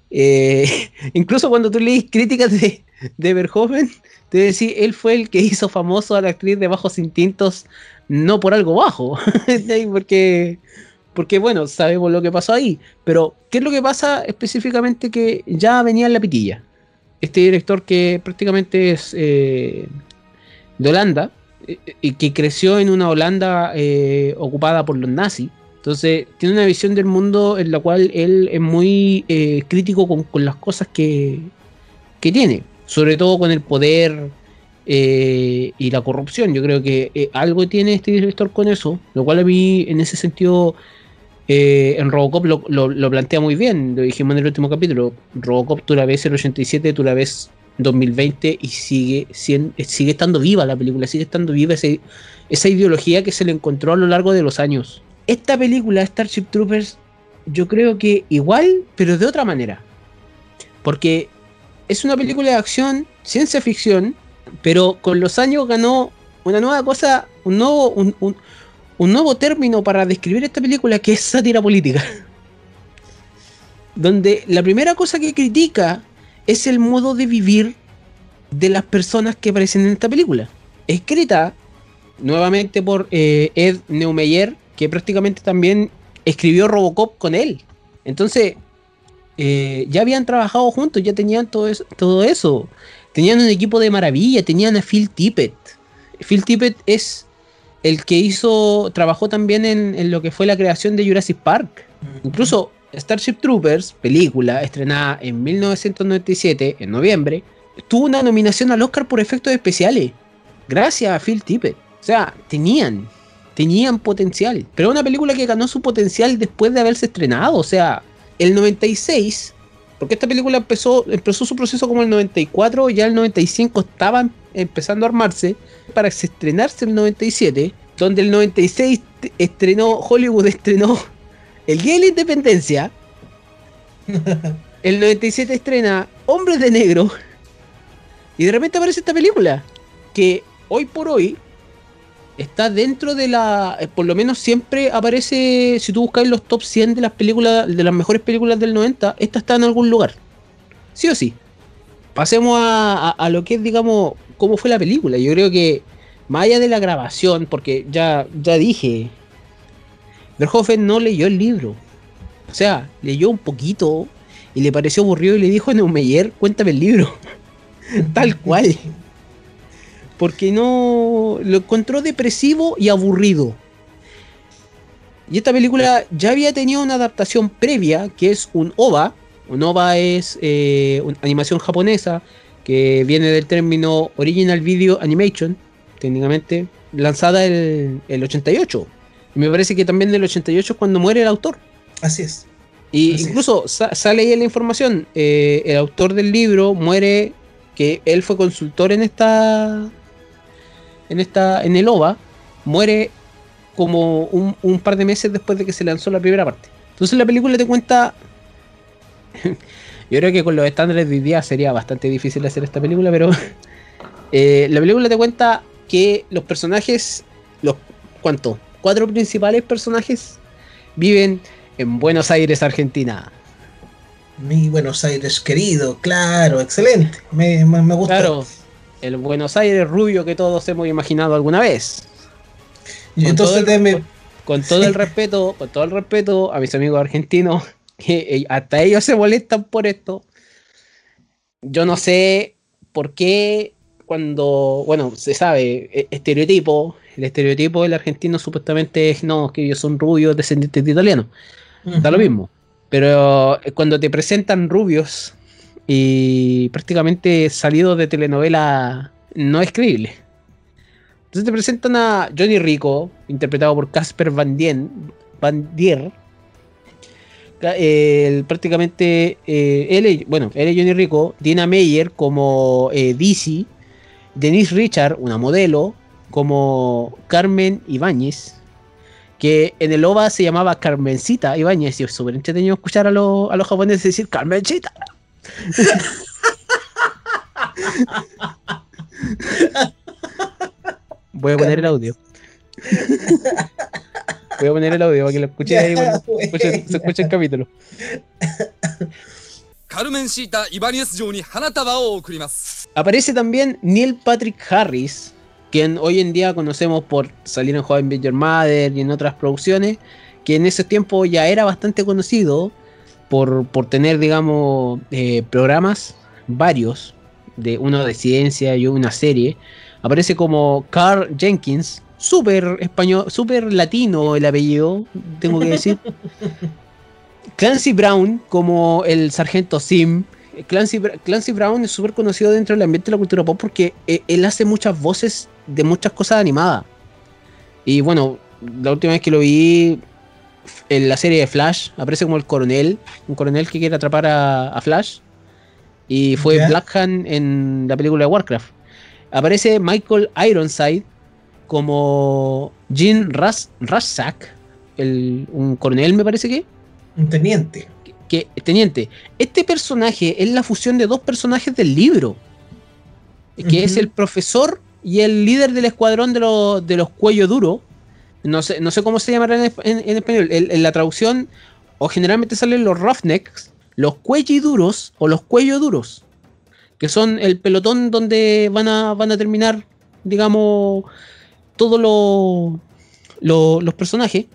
Eh, incluso cuando tú leís críticas de, de Verhoeven, te decís, él fue el que hizo famoso a la actriz de Bajos Instintos, no por algo bajo, porque porque bueno, sabemos lo que pasó ahí, pero ¿qué es lo que pasa específicamente que ya venía en la pitilla? Este director que prácticamente es eh, de Holanda eh, y que creció en una Holanda eh, ocupada por los nazis, entonces tiene una visión del mundo en la cual él es muy crítico con, las cosas que, que tiene, sobre todo con el poder, y la corrupción. Yo creo que algo tiene este director con eso, lo cual a mí en ese sentido eh, en Robocop lo, plantea muy bien, lo dijimos en el último capítulo. Robocop tú la ves el 87, tú la ves en 2020 y sigue, sigue, estando viva la película, sigue estando viva esa ideología que se le encontró a lo largo de los años. Esta película, Starship Troopers, yo creo que igual, pero de otra manera. Porque es una película de acción, ciencia ficción, pero con los años ganó una nueva cosa, un nuevo, un nuevo término para describir esta película que es sátira política. Donde la primera cosa que critica es el modo de vivir de las personas que aparecen en esta película. Escrita nuevamente por eh, Ed Neumeyer, que prácticamente también escribió Robocop con él. Entonces, eh, ya habían trabajado juntos, ya tenían todo eso, todo eso. Tenían un equipo de maravilla, tenían a Phil Tippett. Phil Tippett es el que hizo, trabajó también en, lo que fue la creación de Jurassic Park. Incluso Starship Troopers, película estrenada en 1997, en noviembre, tuvo una nominación al Oscar por efectos especiales. Gracias a Phil Tippett. O sea, tenían, tenían potencial. Pero una película que ganó su potencial después de haberse estrenado. O sea, el 96, porque esta película empezó, empezó su proceso como el 94, ya el 95 estaban empezando a armarse para estrenarse el 97, donde el 96 estrenó, Hollywood estrenó El Día de la Independencia, el 97 estrena Hombres de Negro, y de repente aparece esta película, que hoy por hoy está dentro de la. Eh, por lo menos siempre aparece. Si tú buscas los top 100 de las películas, de las mejores películas del 90, esta está en algún lugar. Sí o sí. Pasemos a, a lo que es, digamos, cómo fue la película. Yo creo que, más allá de la grabación, porque ya, ya dije, Verhoeven no leyó el libro. O sea, leyó un poquito y le pareció aburrido y le dijo a Neumeyer, cuéntame el libro. Tal cual. Porque no lo encontró depresivo y aburrido. Y esta película ya había tenido una adaptación previa, que es un OVA. Un OVA es eh, una animación japonesa que viene del término Original Video Animation, técnicamente, lanzada el, el 88. Y me parece que también del 88 es cuando muere el autor. Así es. Y incluso sale ahí la información. Eh, el autor del libro muere, que él fue consultor en esta. En esta. en el OVA. Muere como un, par de meses después de que se lanzó la primera parte. Entonces la película te cuenta. Yo creo que con los estándares de hoy día sería bastante difícil hacer esta película, pero. Eh, la película te cuenta que los personajes. Los. ¿Cuánto? Cuatro principales personajes viven en Buenos Aires, Argentina. Mi Buenos Aires querido, claro, excelente. Me, me, gusta. Claro, el Buenos Aires rubio que todos hemos imaginado alguna vez. Y entonces con todo el respeto, con todo el respeto a mis amigos argentinos, que hasta ellos se molestan por esto. Yo no sé por qué cuando, bueno, se sabe, e, estereotipo, el estereotipo del argentino supuestamente es, no, que ellos son rubios descendientes de italianos. Da lo mismo. Pero eh, cuando te presentan rubios y prácticamente salidos de telenovela, no es creíble. Entonces te presentan a Johnny Rico, interpretado por Casper Van, Dien, Van Dier. prácticamente eh, él, bueno, él es Johnny Rico, Dina Meyer como eh, Dizzy, Denise Richard, una modelo, como Carmen Ibáñez, que en el OVA se llamaba Carmencita Ibáñez y es súper entretenido escuchar a, a los japoneses decir Carmencita. Voy a poner el audio. Voy a poner el audio para que lo escuchen ahí cuando se escuche el capítulo. Aparece también Neil Patrick Harris, quien hoy en día conocemos por salir en Joven Your Mother y en otras producciones, que en ese tiempo ya era bastante conocido por, tener, digamos, eh, programas varios, de uno de ciencia y una serie. Aparece como Carl Jenkins, súper español, súper latino el apellido, tengo que decir. Clancy Brown como el sargento Sim, Clancy, Clancy Brown es súper conocido dentro del ambiente de la cultura pop porque eh, él hace muchas voces de muchas cosas animadas. Y bueno, la última vez que lo vi en la serie de Flash, aparece como el coronel, un coronel que quiere atrapar a, Flash. Y fue Black Hand en la película de Warcraft. Aparece Michael Ironside como Jean Ras el, un coronel me parece que. Un teniente que, teniente, este personaje es la fusión de dos personajes del libro, que es el profesor y el líder del escuadrón de, los, de los cuello duro. No sé, no sé cómo se llamará en, español. En, la traducción, o generalmente salen los roughnecks, los cuello duros o los cuello duros, que son el pelotón donde van a, van a terminar, digamos, todos los personajes.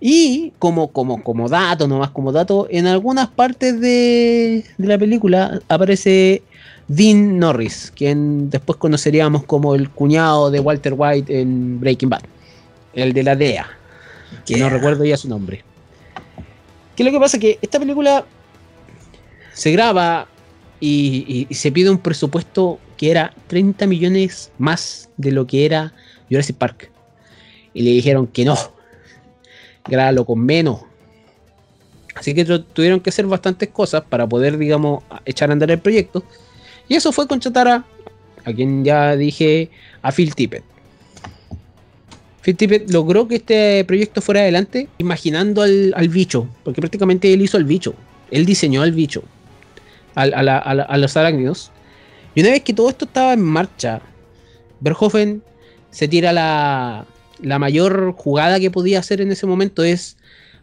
Y como, como, como dato, nomás como dato, en algunas partes de, la película aparece Dean Norris, quien después conoceríamos como el cuñado de Walter White en Breaking Bad, el de la DEA, que no recuerdo ya su nombre. ¿Qué es lo que pasa? Que esta película se graba y, y, se pide un presupuesto que era 30 millones más de lo que era Jurassic Park. Y le dijeron que no, grábalo con menos. Así que tuvieron que hacer bastantes cosas para poder, digamos, echar a andar el proyecto. Y eso fue contratar a, a quien ya dije, a Phil Tippett. Tippett logró que este proyecto fuera adelante imaginando al, bicho, porque prácticamente él hizo el bicho. Él diseñó al bicho, a, los arácnidos. Y una vez que todo esto estaba en marcha, Verhoeven se tira la, la mayor jugada que podía hacer en ese momento es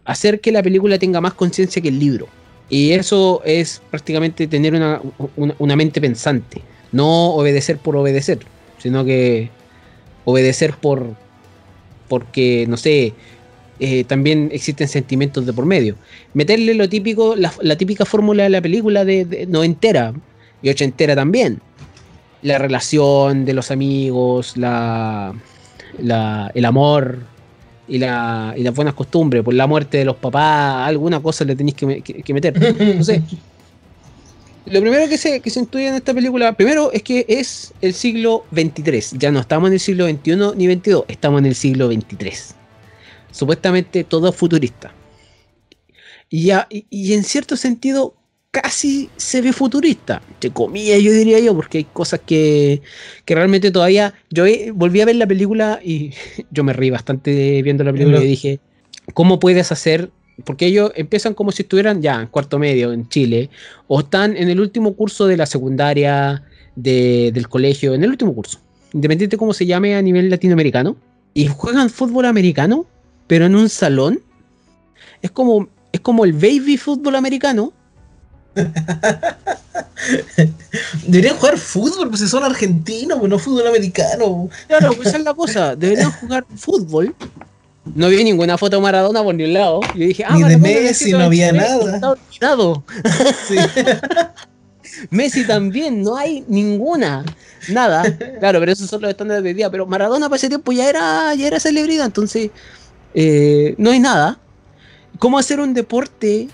hacer que la película tenga más conciencia que el libro. Y eso es prácticamente tener una, mente pensante. No obedecer por obedecer, sino que obedecer por porque, no sé, eh, también existen sentimientos de por medio. Meterle lo típico, la, típica fórmula de la película de, no entera y entera también. La relación de los amigos, la, el amor y, la, y las buenas costumbres, por la muerte de los papás, alguna cosa le tenéis que, meter. No sé. Lo primero que se, que se estudia en esta película, primero es que es el siglo 23. Ya no estamos en el siglo 21 ni 22, estamos en el siglo 23. Supuestamente todo futurista. Y, ya, y, y en cierto sentido casi se ve futurista, entre comillas yo diría yo, porque hay cosas que, que realmente todavía... Yo eh, volví a ver la película y yo me reí bastante viendo la película y dije, ¿cómo puedes hacer? Porque ellos empiezan como si estuvieran ya en cuarto medio en Chile, o están en el último curso de la secundaria, de- del colegio, en el último curso, independiente de cómo se llame a nivel latinoamericano, y juegan fútbol americano, pero en un salón. Es como, es como el baby fútbol americano, Deberían jugar fútbol, pues si son argentinos, pues no fútbol americano. Claro, pues esa es la cosa. Deberían jugar fútbol. No vi ninguna foto de Maradona por ningún lado. Yo dije, ah, Ni de Maradona Messi, no había nada. Chile, Está olvidado. Sí. Messi también, no hay ninguna. Nada. Claro, pero esos son los estándares de día. Pero Maradona para ese tiempo ya era, ya era celebridad. Entonces, eh, no hay nada. ¿Cómo hacer un deporte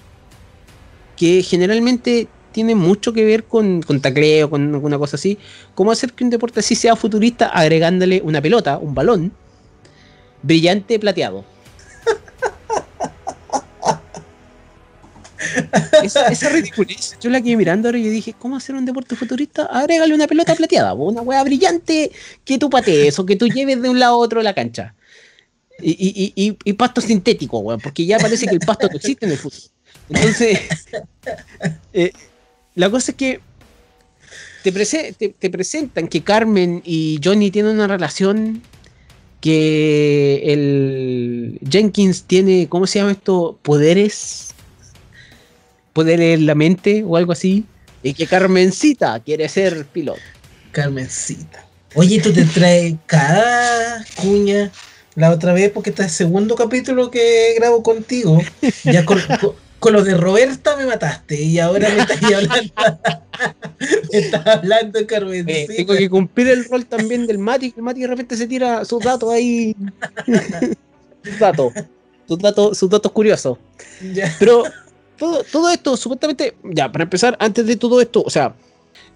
que generalmente tiene mucho que ver con, con tacleo, con alguna cosa así? ¿Cómo hacer que un deporte así sea futurista agregándole una pelota, un balón, brillante plateado? esa, esa ridiculez, yo la quedé mirando ahora y dije, ¿cómo hacer un deporte futurista? Agrégale una pelota plateada, una hueá brillante que tú patees o que tú lleves de un lado a otro la cancha. Y, y- y- pasto sintético, weón, porque ya parece que el pasto no existe en el fútbol. Entonces, eh, la cosa es que te presentan que Carmen y Johnny tienen una relación que el Jenkins tiene, ¿cómo se llama esto? Poderes, poderes en la mente o algo así, y que Carmencita quiere ser piloto. Carmencita. Oye, tú te traes cada cuña la otra vez porque este es el segundo capítulo que grabo contigo. Ya con- con lo de Roberta me mataste y ahora me estás hablando. me estás hablando de Eh, tengo que cumplir el rol también del Mati, que el Mati de repente se tira sus datos ahí. sus datos. Sus datos, sus datos curiosos. Ya. Pero todo, todo esto, supuestamente, ya, para empezar, antes de todo esto, o sea,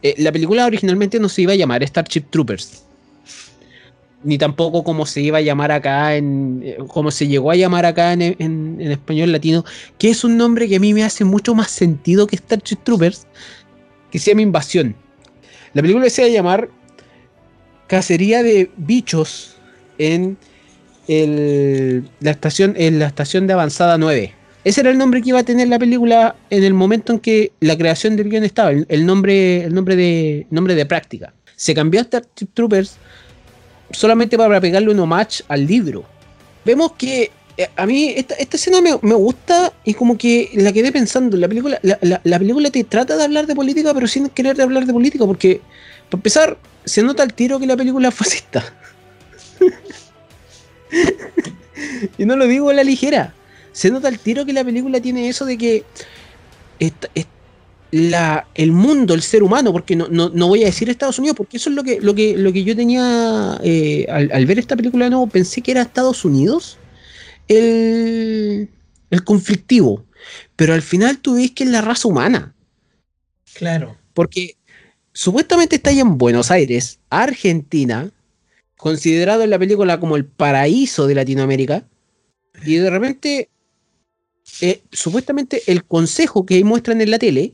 eh, la película originalmente no se iba a llamar Starship Troopers. Ni tampoco como se iba a llamar acá en. eh, como se llegó a llamar acá en, en- en español latino, que es un nombre que a mí me hace mucho más sentido que Starship Troopers, que se llama Invasión. La película se iba a llamar Cacería de bichos en el- la estación en la estación de avanzada 9. Ese era el nombre que iba a tener la película en el momento en que la creación del guion estaba, el, el nombre, el nombre de nombre de práctica. Se cambió a Starship Troopers solamente para pegarle un homage al libro. Vemos que eh, a mí esta, esta escena me, me gusta y como que la quedé pensando. La película, la, la- la película te trata de hablar de política, pero sin querer de hablar de política, porque para empezar, se nota al tiro que la película es fascista. y no lo digo a la ligera. Se nota al tiro que la película tiene eso de que esta- es- la, el mundo, el ser humano, porque no, no, no voy a decir Estados Unidos, porque eso es lo que, lo que, lo que yo tenía eh, al, al ver esta película de nuevo, pensé que era Estados Unidos el, el conflictivo. Pero al final tú ves que es la raza humana. Claro. Porque supuestamente está ahí en Buenos Aires, Argentina, considerado en la película como el paraíso de Latinoamérica, y de repente, eh, supuestamente el consejo que muestran en la tele,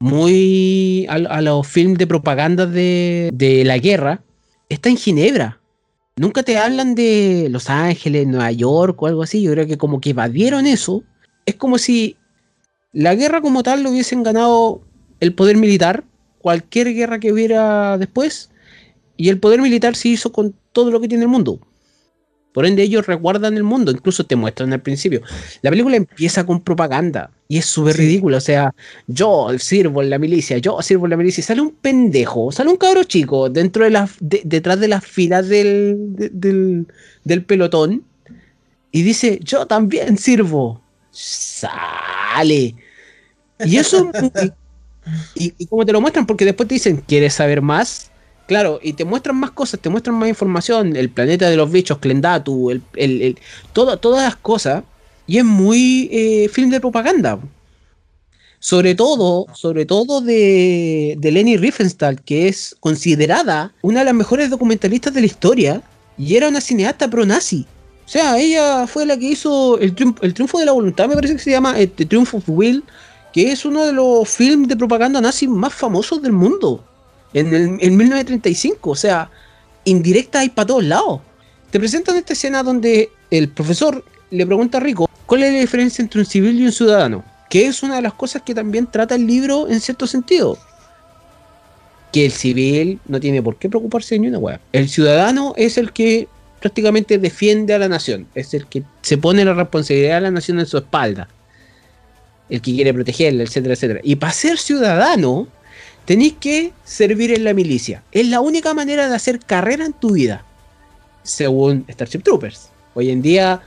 muy a, los films de propaganda de, de la guerra, está en Ginebra. Nunca te hablan de Los Ángeles, Nueva York o algo así. Yo creo que como que evadieron eso. Es como si la guerra como tal lo hubiesen ganado el poder militar, cualquier guerra que hubiera después, y el poder militar se hizo con todo lo que tiene el mundo. Por ende, ellos recuerdan el mundo, incluso te muestran al principio. La película empieza con propaganda y es súper Sí. ridícula. O sea, yo sirvo en la milicia, yo sirvo en la milicia. y Sale un pendejo, sale un cabro chico dentro de las, de- detrás de las filas del, de- del, del pelotón y dice: Yo también sirvo. Sale. Y eso y, y como te lo muestran, porque después te dicen, ¿quieres saber más? Claro, y te muestran más cosas, te muestran más información, el planeta de los bichos, Klendatu, el, el- el- todas las cosas, y es muy eh, film de propaganda. Sobre todo, sobre todo de, de Leni Riefenstahl, que es considerada una de las mejores documentalistas de la historia, y era una cineasta pro-nazi. O sea, ella fue la que hizo el, triunfo, de la voluntad, me parece que se llama The este, Triumph of Will, que es uno de los films de propaganda nazi más famosos del mundo. En, el, en 1935, o sea, indirecta hay para todos lados. Te presentan esta escena donde el profesor le pregunta a Rico cuál es la diferencia entre un civil y un ciudadano, que es una de las cosas que también trata el libro en cierto sentido. Que el civil no tiene por qué preocuparse de ni una hueá. El ciudadano es el que prácticamente defiende a la nación, es el que se pone la responsabilidad de la nación en su espalda, el que quiere protegerla, etcétera, etcétera. Y para ser ciudadano, tenéis que servir en la milicia. Es la única manera de hacer carrera en tu vida según Starship Troopers. Hoy en día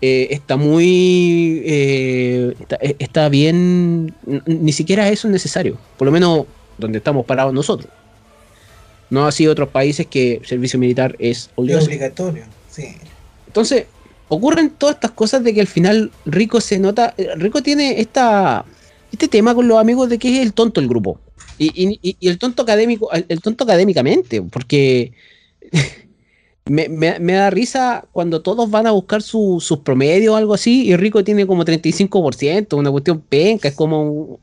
eh, está muy. Eh, eh, está, bien. Ni siquiera eso es necesario. Por lo menos donde estamos parados nosotros. No así otros países que servicio militar es obligatorio. Entonces, ocurren todas estas cosas de que al final Rico se nota. Rico tiene esta, este tema con los amigos de que es el tonto el grupo. Y, el tonto académico, el tonto académicamente, porque me, da risa cuando todos van a buscar sus promedios o algo así y Rico tiene como 35%, una cuestión penca, es como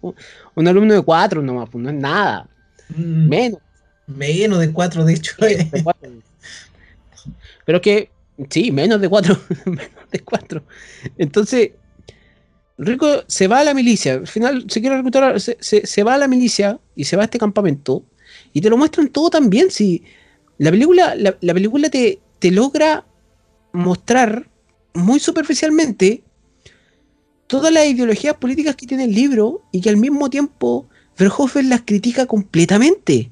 un, alumno de 4 nomás, pues no es nada. Mm. menos. Menos de 4, de hecho. Pero que, sí, menos de 4. menos de 4. Entonces, Rico se va a la milicia, al final se quiere reclutar, se, se, va a la milicia y se va a este campamento y te lo muestran todo también, si... La película, la, película te, te logra mostrar muy superficialmente todas las ideologías políticas que tiene el libro y que al mismo tiempo Verhoeven las critica completamente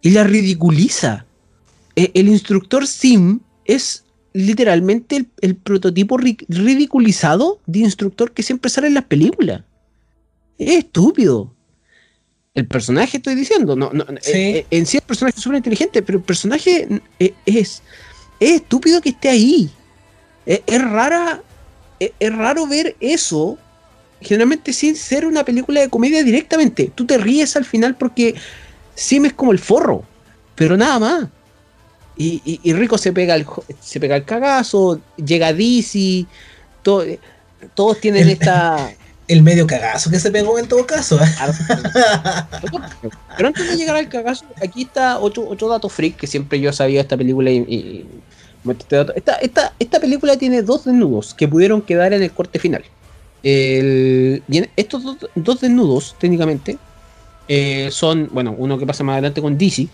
y las ridiculiza. E, el, instructor Sim es literalmente el, prototipo ridiculizado de instructor que siempre sale en las películas. Es estúpido el personaje estoy diciendo, no, no eh, eh, en sí el personaje es súper inteligente, pero el personaje eh, es, es, estúpido que esté ahí. Es, rara, es, raro ver eso, generalmente sin ser una película de comedia directamente. Tú te ríes al final porque Sim es como el forro, pero nada más. Y, Rico se pega el, se pega el cagazo, llega Dizzy, todos tienen esta el medio cagazo que se pegó en todo caso. ¿eh? Pero antes de llegar al cagazo, aquí está otro, otro dato freak que siempre yo sabía esta película y, esta, esta, esta, película tiene dos desnudos que pudieron quedar en el corte final. El, estos dos, desnudos, técnicamente, eh, son, bueno, uno que pasa más adelante con DC.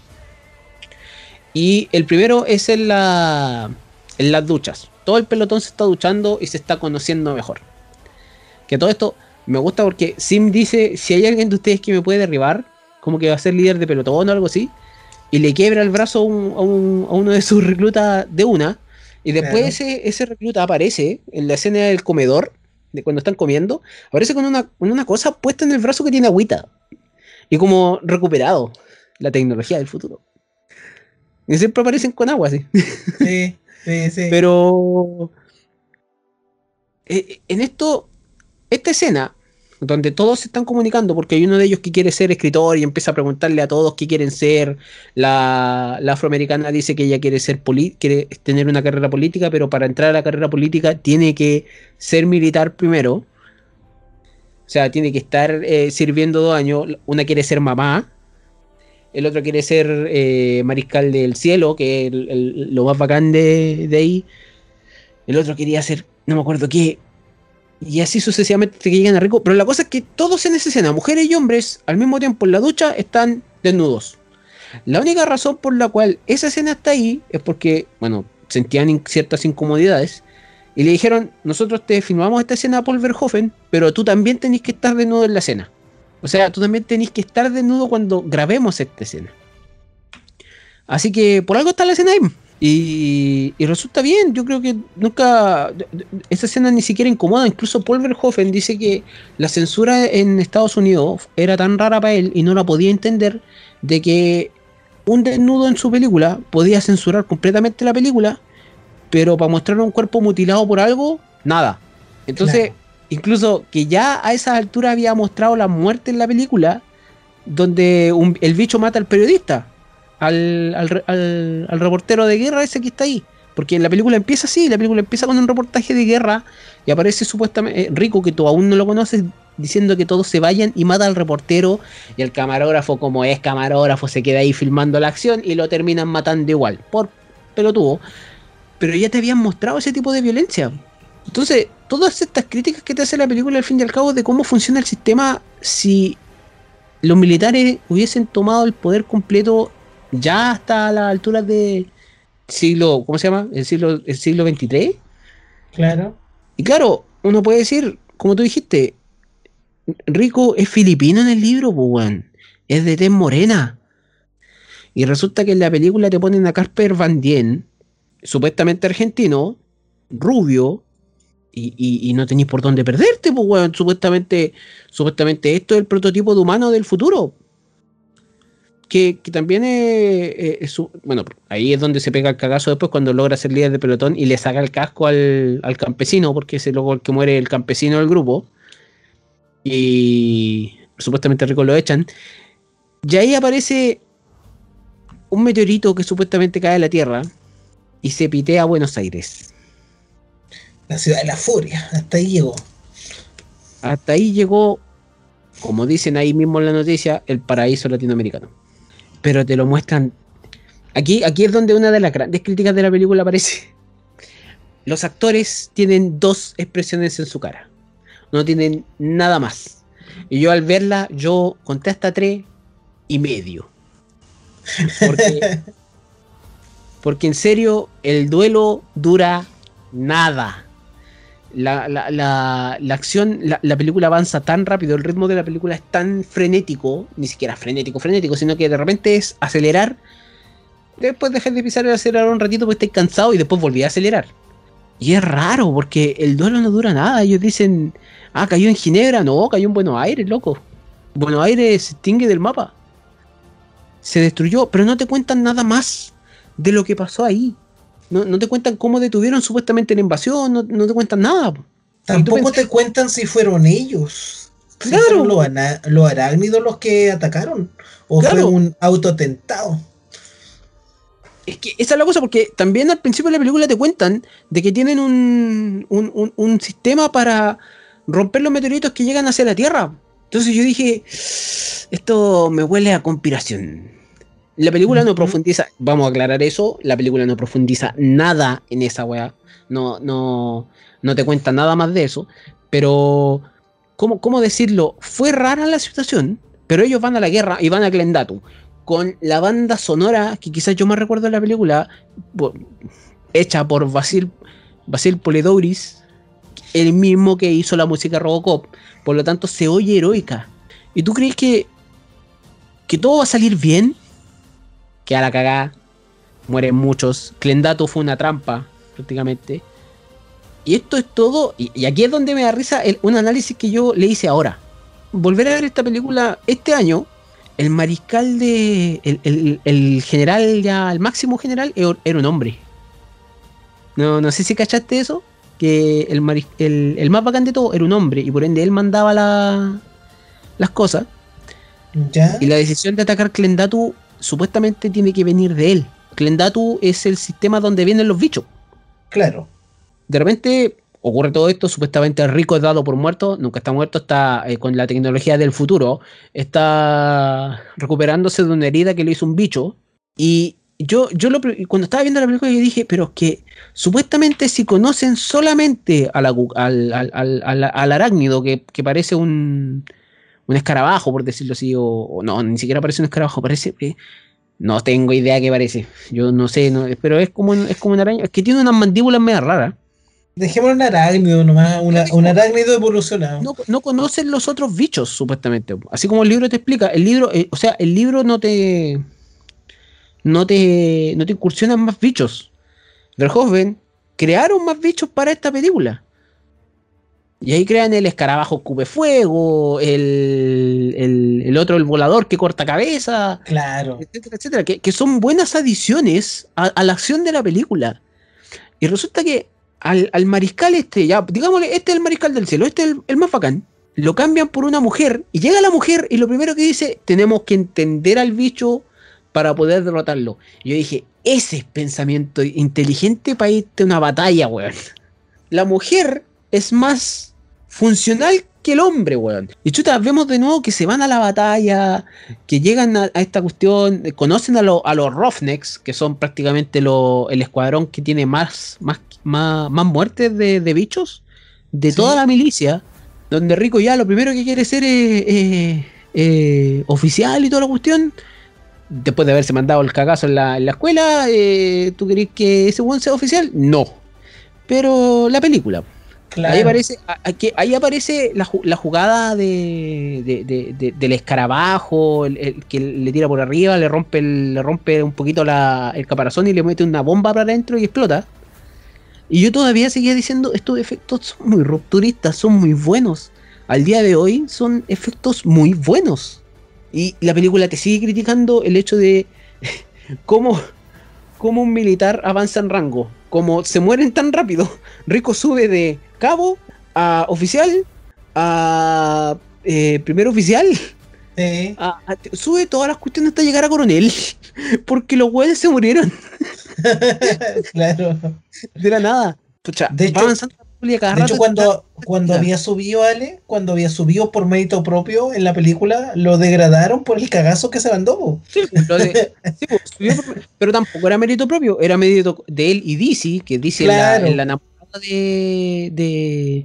Y el primero es en, la, en las duchas. Todo el pelotón se está duchando y se está conociendo mejor. Que todo esto me gusta porque Sim dice, si hay alguien de ustedes que me puede derribar, como que va a ser líder de pelotón o algo así, y le quiebra el brazo a, uno de sus reclutas de una, y después ese, recluta aparece en la escena del comedor, de cuando están comiendo, aparece con una, una cosa puesta en el brazo que tiene agüita, y como recuperado la tecnología del futuro. Y siempre aparecen con agua, sí. Sí, sí, sí. Pero eh, en esto, esta escena donde todos se están comunicando porque hay uno de ellos que quiere ser escritor y empieza a preguntarle a todos qué quieren ser. La, afroamericana dice que ella quiere ser quiere tener una carrera política, pero para entrar a la carrera política tiene que ser militar primero. O sea, tiene que estar eh, sirviendo dos años. Una quiere ser mamá. El otro quiere ser eh, mariscal del cielo, que es lo más bacán de, de ahí. El otro quería ser, no me acuerdo qué, y así sucesivamente que llegan a rico. Pero la cosa es que todos en esa escena, mujeres y hombres, al mismo tiempo en la ducha, están desnudos. La única razón por la cual esa escena está ahí es porque, bueno, sentían ciertas incomodidades. Y le dijeron, nosotros te filmamos esta escena a Paul Verhoeven, pero tú también tenés que estar desnudo en la escena. O sea, tú también tenés que estar desnudo cuando grabemos esta escena. Así que por algo está la escena ahí. Y, resulta bien, yo creo que nunca. Esa escena ni siquiera incomoda. Incluso Paul Verhoeven dice que la censura en Estados Unidos era tan rara para él y no la podía entender de que un desnudo en su película podía censurar completamente la película, pero para mostrar un cuerpo mutilado por algo, nada. Entonces, incluso que ya a esa altura había mostrado la muerte en la película, donde el bicho mata al periodista al, al, al, reportero de guerra ese que está ahí. Porque la película empieza así, la película empieza con un reportaje de guerra y aparece supuestamente eh, Rico, que tú aún no lo conoces, diciendo que todos se vayan y mata al reportero y el camarógrafo, como es camarógrafo, se queda ahí filmando la acción y lo terminan matando igual, por pelotudo. Pero ya te habían mostrado ese tipo de violencia. Entonces, todas estas críticas que te hace la película al fin y al cabo de cómo funciona el sistema si los militares hubiesen tomado el poder completo ya hasta la altura de siglo, ¿cómo se llama? El siglo, el siglo 23. Claro. Y claro, uno puede decir, como tú dijiste, Rico es filipino en el libro, pues, Es de tez morena. Y resulta que en la película te ponen a Carper Van Dien, supuestamente argentino, rubio, y, no tenéis por dónde perderte, pues, weón. Supuestamente, supuestamente esto es el prototipo de humano del futuro. Que, también es, Bueno, ahí es donde se pega el cagazo después cuando logra ser líder de pelotón y le saca el casco al, campesino, porque es el que muere el campesino del grupo. Y supuestamente Rico lo echan. Y ahí aparece un meteorito que supuestamente cae a la Tierra y se pitea a Buenos Aires. La ciudad de la furia, hasta ahí llegó. Hasta ahí llegó, como dicen ahí mismo en la noticia, el paraíso latinoamericano. Pero te lo muestran. Aquí, aquí es donde una de las grandes críticas de la película aparece. Los actores tienen dos expresiones en su cara. No tienen nada más. Y yo al verla, yo conté hasta tres y medio. Porque, porque en serio, el duelo dura nada la, la, la, la acción, la, película avanza tan rápido, el ritmo de la película es tan frenético, ni siquiera frenético, frenético, sino que de repente es acelerar, después dejar de pisar y acelerar un ratito porque estáis cansado y después volví a acelerar. Y es raro porque el duelo no dura nada. Ellos dicen, ah, cayó en Ginebra, no, cayó en Buenos Aires, loco. Buenos Aires se extingue del mapa. Se destruyó, pero no te cuentan nada más de lo que pasó ahí. No, te cuentan cómo detuvieron supuestamente la invasión, no, te cuentan nada. Tampoco te cuentan si fueron ellos. Claro. los, arácnidos los que atacaron. O fue un autotentado. Es que esa es la cosa, porque también al principio de la película te cuentan de que tienen un, un sistema para romper los meteoritos que llegan hacia la Tierra. Entonces yo dije, esto me huele a conspiración. La película no profundiza, vamos a aclarar eso, la película no profundiza nada en esa weá. No, no, no te cuenta nada más de eso. Pero, ¿cómo, ¿cómo decirlo? Fue rara la situación, pero ellos van a la guerra y van a Glendatu. Con la banda sonora, que quizás yo más recuerdo de la película, hecha por Basil, Basil Poledouris, el mismo que hizo la música Robocop. Por lo tanto, se oye heroica. ¿Y tú crees que, que todo va a salir bien? Queda la cagada, mueren muchos. Clendato fue una trampa, prácticamente. Y esto es todo, y, aquí es donde me da risa un análisis que yo le hice ahora. Volver a ver esta película este año, el mariscal de. El, general, ya, el máximo general, era un hombre. No, no sé si cachaste eso. Que el, el, más bacán de todo era un hombre, y por ende él mandaba las cosas. Y la decisión de atacar Clendatu supuestamente tiene que venir de él. Clendatu es el sistema donde vienen los bichos. Claro. De repente ocurre todo esto, supuestamente Rico es dado por muerto, nunca está muerto, está eh, con la tecnología del futuro, está recuperándose de una herida que le hizo un bicho. Y yo, yo lo, cuando estaba viendo la película, yo dije, pero es que supuestamente si conocen solamente al, al, arácnido, que, parece un, un escarabajo, por decirlo así, o, no, ni siquiera parece un escarabajo, parece... que no tengo idea qué parece. Yo no sé, pero es como, es como una araña. Es que tiene unas mandíbulas medio raras. Dejémoslo un arácnido nomás, un arácnido evolucionado. No, no, conocen los otros bichos, supuestamente. Así como el libro te explica. El libro, eh, o sea, el libro no te. No te. No te incursionan más bichos. Verhoeven crearon más bichos para esta película. Y ahí crean el escarabajo cube fuego, el, el, otro, el volador que corta cabeza. Claro. Etcétera, etcétera. Que, son buenas adiciones a, la acción de la película. Y resulta que al, mariscal este, ya, digámosle, este es el mariscal del cielo, este es el, el más bacán. Lo cambian por una mujer y llega la mujer y lo primero que dice, tenemos que entender al bicho para poder derrotarlo. Y yo dije, ese es pensamiento inteligente para irte a una batalla, weón. La mujer es más funcional que el hombre, weón. Y chuta, vemos de nuevo que se van a la batalla, que llegan a, esta cuestión, conocen a, a los Roughnecks, que son prácticamente el escuadrón que tiene más, más, más, muertes de, bichos de toda la milicia, donde Rico ya lo primero que quiere ser es oficial y toda la cuestión. Después de haberse mandado el cagazo en la, escuela, eh, ¿tú querés que ese buen sea oficial? No. Pero la película. Ahí aparece, ahí aparece la, jugada de, del escarabajo, el, que le tira por arriba, le rompe, le rompe un poquito el caparazón y le mete una bomba para adentro y explota. Y yo todavía seguía diciendo, estos efectos son muy rupturistas, son muy buenos. Al día de hoy son efectos muy buenos. Y la película te sigue criticando el hecho de cómo, cómo un militar avanza en rango. Como se mueren tan rápido, Rico sube de cabo a oficial a eh, primer oficial. sube todas las cuestiones hasta llegar a coronel. Porque los güeyes se murieron. claro. De la nada. de hecho, de hecho, cuando, cuando había subido Ale, cuando había subido por mérito propio en la película, lo degradaron por el cagazo que se mandó. Sí, pues, pero tampoco era mérito propio, era mérito de él y DC, que dice la, enamorada de,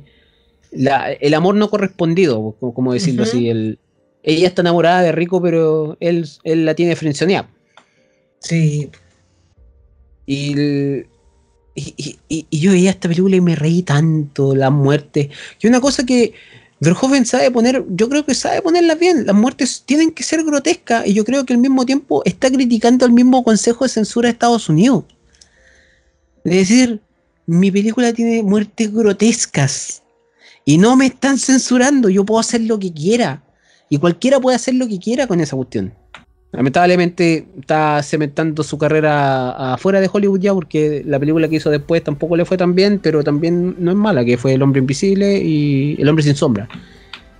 el amor no correspondido, como, decirlo así. ella está enamorada de Rico, pero él, él la tiene frencionada. Sí. Y y, yo veía esta película y me reí tanto, la muerte. Y una cosa que Verhoeven sabe poner, yo creo que sabe ponerlas bien. Las muertes tienen que ser grotescas y yo creo que al mismo tiempo está criticando al mismo Consejo de Censura de Estados Unidos. Es decir, mi película tiene muertes grotescas y no me están censurando. Yo puedo hacer lo que quiera y cualquiera puede hacer lo que quiera con esa cuestión. Lamentablemente está cementando su carrera afuera de Hollywood ya, porque la película que hizo después tampoco le fue tan bien, pero también no es mala, que fue El hombre invisible y El hombre sin sombra.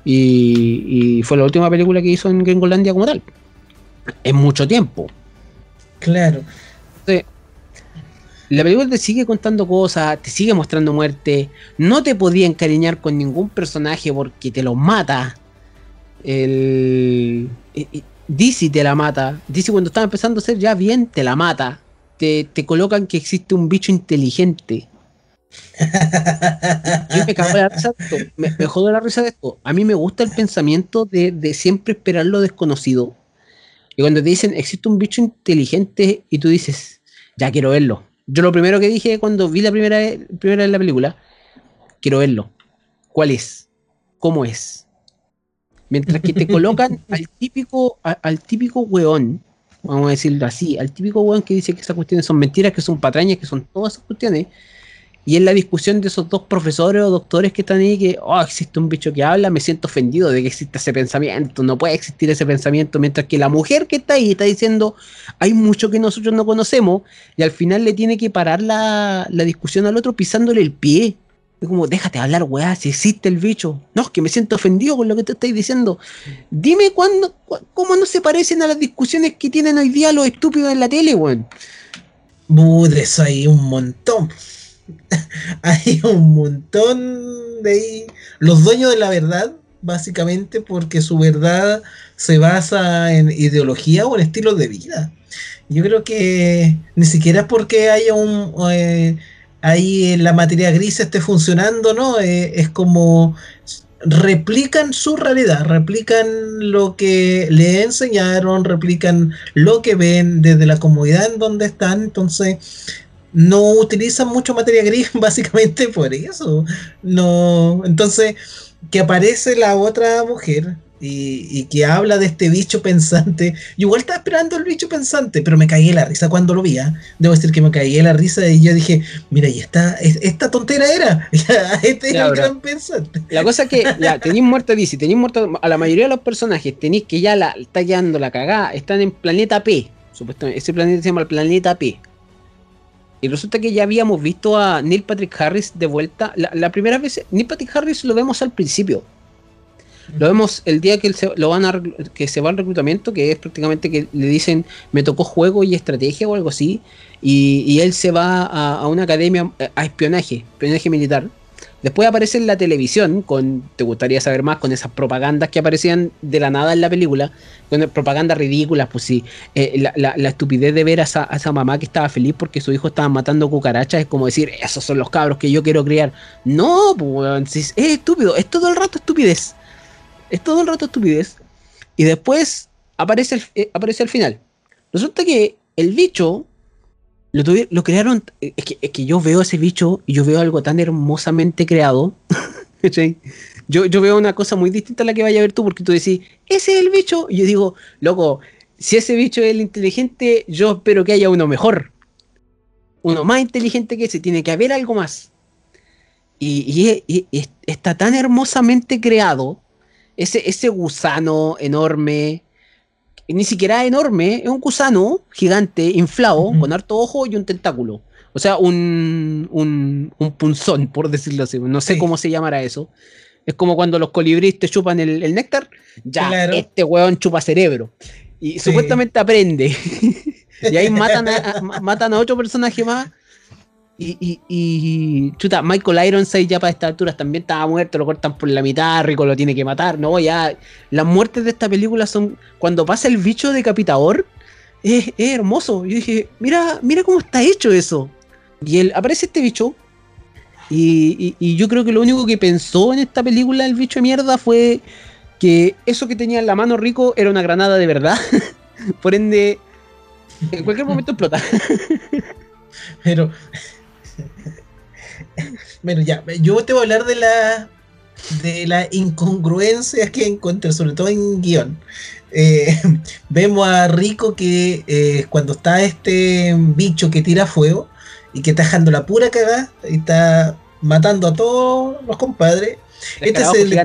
Y, fue la última película que hizo en Gringolandia como tal. En mucho tiempo. Claro. la película te sigue contando cosas, te sigue mostrando muerte. No te podía encariñar con ningún personaje porque te los mata. El. DC te la mata. DC cuando estaba empezando a ser ya bien, te la mata. Te, colocan que existe un bicho inteligente. Yo me cago la risa de esto. Me, jodo la risa de esto. A mí me gusta el pensamiento de, siempre esperar lo desconocido. Y cuando te dicen existe un bicho inteligente y tú dices, ya quiero verlo. Yo lo primero que dije cuando vi la primera, primera en la película, quiero verlo. ¿Cuál es? ¿Cómo es? Mientras que te colocan al típico, al típico weón, vamos a decirlo así, al típico weón que dice que esas cuestiones son mentiras, que son patrañas, que son todas esas cuestiones. Y en la discusión de esos dos profesores o doctores que están ahí, que, oh, existe un bicho que habla, me siento ofendido de que exista ese pensamiento, no puede existir ese pensamiento, mientras que la mujer que está ahí está diciendo, hay mucho que nosotros no conocemos, y al final le tiene que parar la, la discusión al otro pisándole el pie. Es como, déjate hablar, weá, si existe el bicho. No, es que me siento ofendido con lo que te estáis diciendo. Dime cuándo, cómo no se parecen a las discusiones que tienen hoy día los estúpidos en la tele, weón. Budes, hay un montón. hay un montón de ahí. Los dueños de la verdad, básicamente, porque su verdad se basa en ideología o en estilos de vida. Yo creo que ni siquiera porque haya un. Eh, ahí la materia gris esté funcionando, ¿no? Eh, es como replican su realidad, replican lo que le enseñaron, replican lo que ven desde la comodidad en donde están, entonces no utilizan mucho materia gris básicamente por eso. No, entonces que aparece la otra mujer y, que habla de este bicho pensante. Yo igual estaba esperando el bicho pensante, pero me caí la risa cuando lo vi. ¿ah? Debo decir que me caí la risa y yo dije, mira, y esta, esta tontera era. este era el gran pensante. La cosa es que ya, tenéis muerto DC, tenéis muerto a la mayoría de los personajes, tenéis que ya la está quedando la cagada, están en planeta P, supuestamente. Ese planeta se llama el planeta P. Y resulta que ya habíamos visto a Neil Patrick Harris de vuelta. La, la primera vez, Neil Patrick Harris lo vemos al principio Lo vemos el día que, se, lo van a, que se va al reclutamiento, que es prácticamente que le dicen, me tocó juego y estrategia o algo así, y, él se va a, una academia eh, a espionaje, espionaje militar. Después aparece en la televisión, con, te gustaría saber más, con esas propagandas que aparecían de la nada en la película, con propagandas ridículas, pues sí, eh, la, estupidez de ver a esa, a esa, mamá que estaba feliz porque su hijo estaba matando cucarachas, es como decir, esos son los cabros que yo quiero criar. No, pues es estúpido, es todo el rato estupidez. Es todo el rato estupidez. Y después aparece el, eh, aparece al final. Resulta que el bicho lo, lo crearon. Eh, es que, es que, yo veo ese bicho y yo veo algo tan hermosamente creado. yo, yo veo una cosa muy distinta a la que vaya a ver tú, porque tú decís, ese es el bicho. Y yo digo, loco, si ese bicho es el inteligente, yo espero que haya uno mejor. Uno más inteligente que ese. Tiene que haber algo más. y está tan hermosamente creado ese, ese gusano enorme, ni siquiera enorme, es un gusano gigante, inflado, con harto ojo y un tentáculo. O sea, un, un, punzón, por decirlo así. No sé cómo se llamará eso. Es como cuando los colibríes te chupan el, néctar. Ya, este weón chupa cerebro. Y supuestamente aprende. y ahí matan matan a ocho personajes más y, y, chuta, Michael Ironside ya para estas alturas también estaba muerto, lo cortan por la mitad, Rico lo tiene que matar, no, ya. Las muertes de esta película son. Cuando pasa el bicho decapitador, es hermoso. Yo dije, mira, mira cómo está hecho eso. Y él, aparece este bicho. Y, y, yo creo que lo único que pensó en esta película el bicho de mierda fue que eso que tenía en la mano Rico era una granada de verdad. Por ende, en cualquier momento explota. Pero bueno, ya, yo te voy a hablar de la de las incongruencias que encuentro, sobre todo en guion. Eh, vemos a Rico que eh, cuando está este bicho que tira fuego y que está dejando la pura cagada y está matando a todos los compadres, este se le,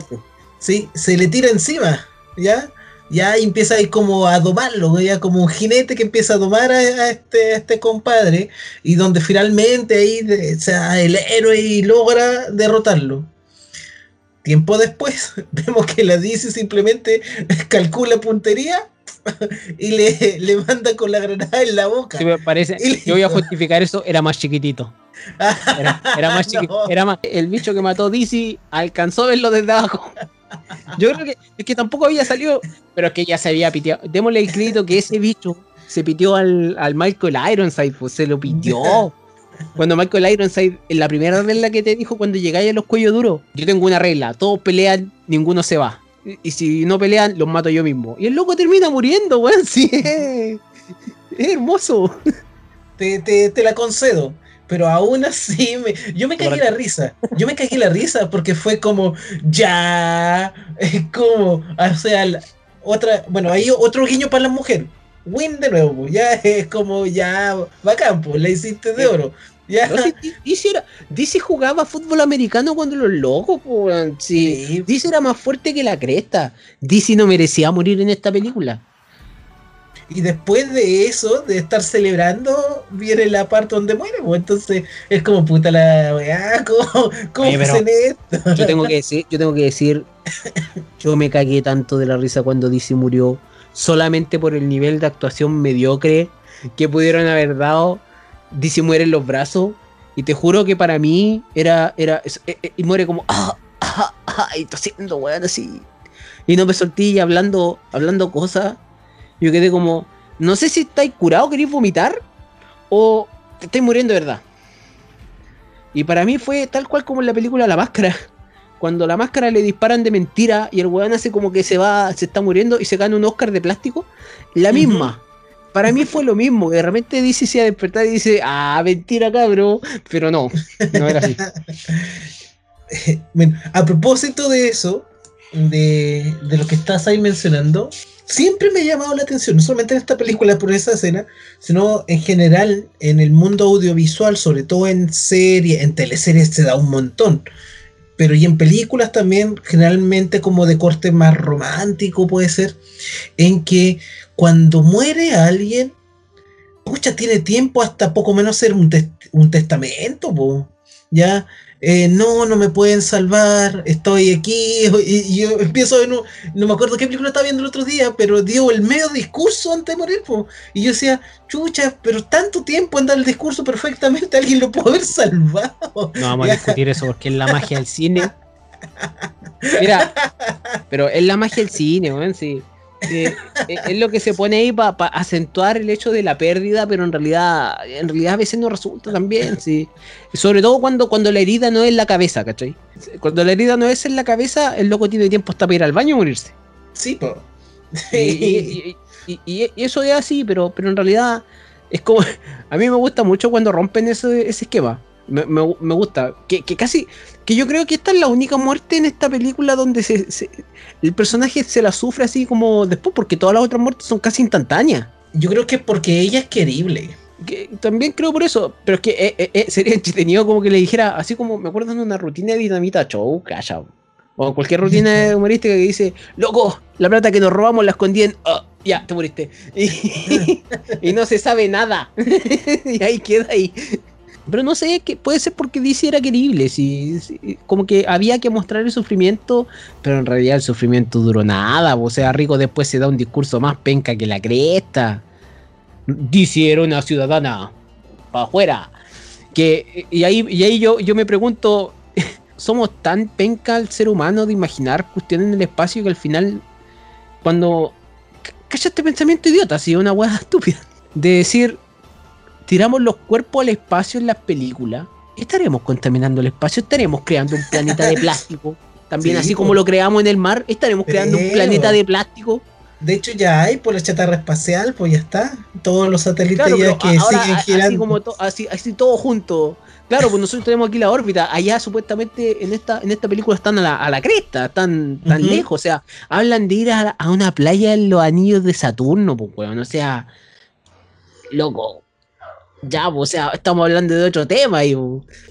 sí, se le tira encima, ¿ya? Ya empieza ahí como a domarlo, ya como un jinete que empieza a domar a, este, este, compadre y donde finalmente ahí o sea, el héroe logra derrotarlo. Tiempo después vemos que la DC simplemente calcula puntería y le, manda con la granada en la boca. me parece, yo voy a justificar eso, era más chiquitito. Era, más chiquitito. Era más, el bicho que mató DC alcanzó a verlo desde abajo. Yo creo que es que tampoco había salido, pero es que ya se había piteado. Démosle el crédito que ese bicho se pitió al, al Michael Ironside, pues se lo pitió. Cuando Michael Ironside, en la primera regla que te dijo cuando llegáis a los cuellos duros, yo tengo una regla, todos pelean, ninguno se va. Y, si no pelean, los mato yo mismo. Y el loco termina muriendo, weón, sí. Es, hermoso. Te, te, te la concedo pero aún así me, yo me cagué la risa. Yo me cagué la risa porque fue como, ya, como, o sea, otra, bueno, hay otro guiño para la mujer. Win de nuevo, ya es como, ya, bacán, pues, la hiciste de oro. Ya. dice, jugaba fútbol americano cuando los locos, pues, sí. Dice era más fuerte que la cresta. Dice no merecía morir en esta película. Y después de eso, de estar celebrando, viene la parte donde muere. Pues entonces es como puta la weá, ¿cómo, cómo esto? Yo tengo que decir, yo tengo que decir, yo me cagué tanto de la risa cuando DC murió, solamente por el nivel de actuación mediocre que pudieron haber dado. DC muere en los brazos. Y te juro que para mí era. era eh, eh, y muere como. Ah, ah, ah, y tosiendo, weón, así. Y no me solté hablando, hablando cosas yo quedé como, no sé si estáis curado, queréis vomitar o te estáis muriendo de verdad. Y para mí fue tal cual como en la película La Máscara. Cuando la máscara le disparan de mentira y el weón hace como que se va, se está muriendo y se gana un Oscar de plástico. La misma. Para mí fue lo mismo. De repente dice se a despertar y dice, ah, mentira, cabrón. Pero no, no era así. bueno, a propósito de eso, de, de lo que estás ahí mencionando, siempre me ha llamado la atención, no solamente en esta película por esa escena, sino en general en el mundo audiovisual, sobre todo en series, en teleseries se da un montón. Pero y en películas también, generalmente como de corte más romántico puede ser, en que cuando muere alguien, pucha, tiene tiempo hasta poco menos ser un, testamento, ¿ya? Eh, no, no me pueden salvar, estoy aquí, y, yo empiezo de nuevo, no me acuerdo qué película estaba viendo el otro día, pero dio el medio discurso antes de morir, y yo decía, chucha, pero tanto tiempo en dar el discurso perfectamente, alguien lo puede haber salvado. No vamos a discutir eso porque es la magia del cine. Mira, pero es la magia del cine, weón, sí. Eh, es lo que se pone ahí para acentuar el hecho de la pérdida, pero en realidad, en realidad a veces no resulta tan bien, sí. Sobre todo cuando, cuando la herida no es en la cabeza, ¿cachai? Cuando la herida no es en la cabeza, el loco tiene tiempo hasta para ir al baño y morirse. Sí, po. Y, eso es así, pero, pero en realidad es como. A mí me gusta mucho cuando rompen ese, ese esquema. Me, me, gusta. Que, que, casi. Que yo creo que esta es la única muerte en esta película donde se, el personaje se la sufre así como después, porque todas las otras muertes son casi instantáneas. Yo creo que es porque ella es querible. también creo por eso, pero es que eh, eh, eh, sería entretenido como que le dijera, así como me acuerdo de una rutina de dinamita show, calla. O cualquier rutina humorística que dice, loco, la plata que nos robamos la escondí en. Oh, ya, te moriste. Y, y no se sabe nada. y ahí queda ahí. Pero no sé, que puede ser porque DC era querible, si, como que había que mostrar el sufrimiento, pero en realidad el sufrimiento duró nada, o sea, Rico después se da un discurso más penca que la cresta. DC era una ciudadana, para afuera. Que, y ahí, y ahí yo, yo me pregunto, ¿somos tan penca el ser humano de imaginar cuestiones en el espacio que al final, cuando... Cacha este pensamiento idiota, así, una hueá estúpida. De decir, tiramos los cuerpos al espacio en las películas, estaremos contaminando el espacio, estaremos creando un planeta de plástico. También así como lo creamos en el mar, estaremos creando un planeta de plástico. De hecho ya hay por la chatarra espacial, pues ya está. Todos los satélites ya que siguen girando. Así como así, así todo junto. Claro, pues nosotros tenemos aquí la órbita. Allá supuestamente en esta, en esta película están a la, cresta, están tan lejos. O sea, hablan de ir a, una playa en los anillos de Saturno, pues weón. O sea, loco. Ya, o sea, estamos hablando de otro tema. Y...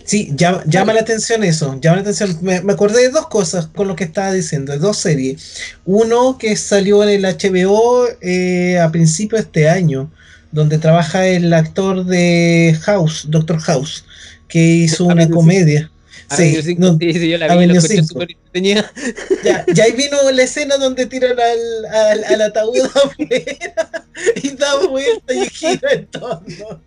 Sí, llama, llama la atención eso. Llama la atención. Me, acordé de dos cosas con lo que estaba diciendo, de dos series. Uno que salió en el HBO eh, a principios de este año, donde trabaja el actor de House, Doctor House, que hizo una comedia. Sí, no, sí, yo la vi, ya, ya ahí vino la escena donde tiran al, al, al ataúd y da vuelta y gira en torno.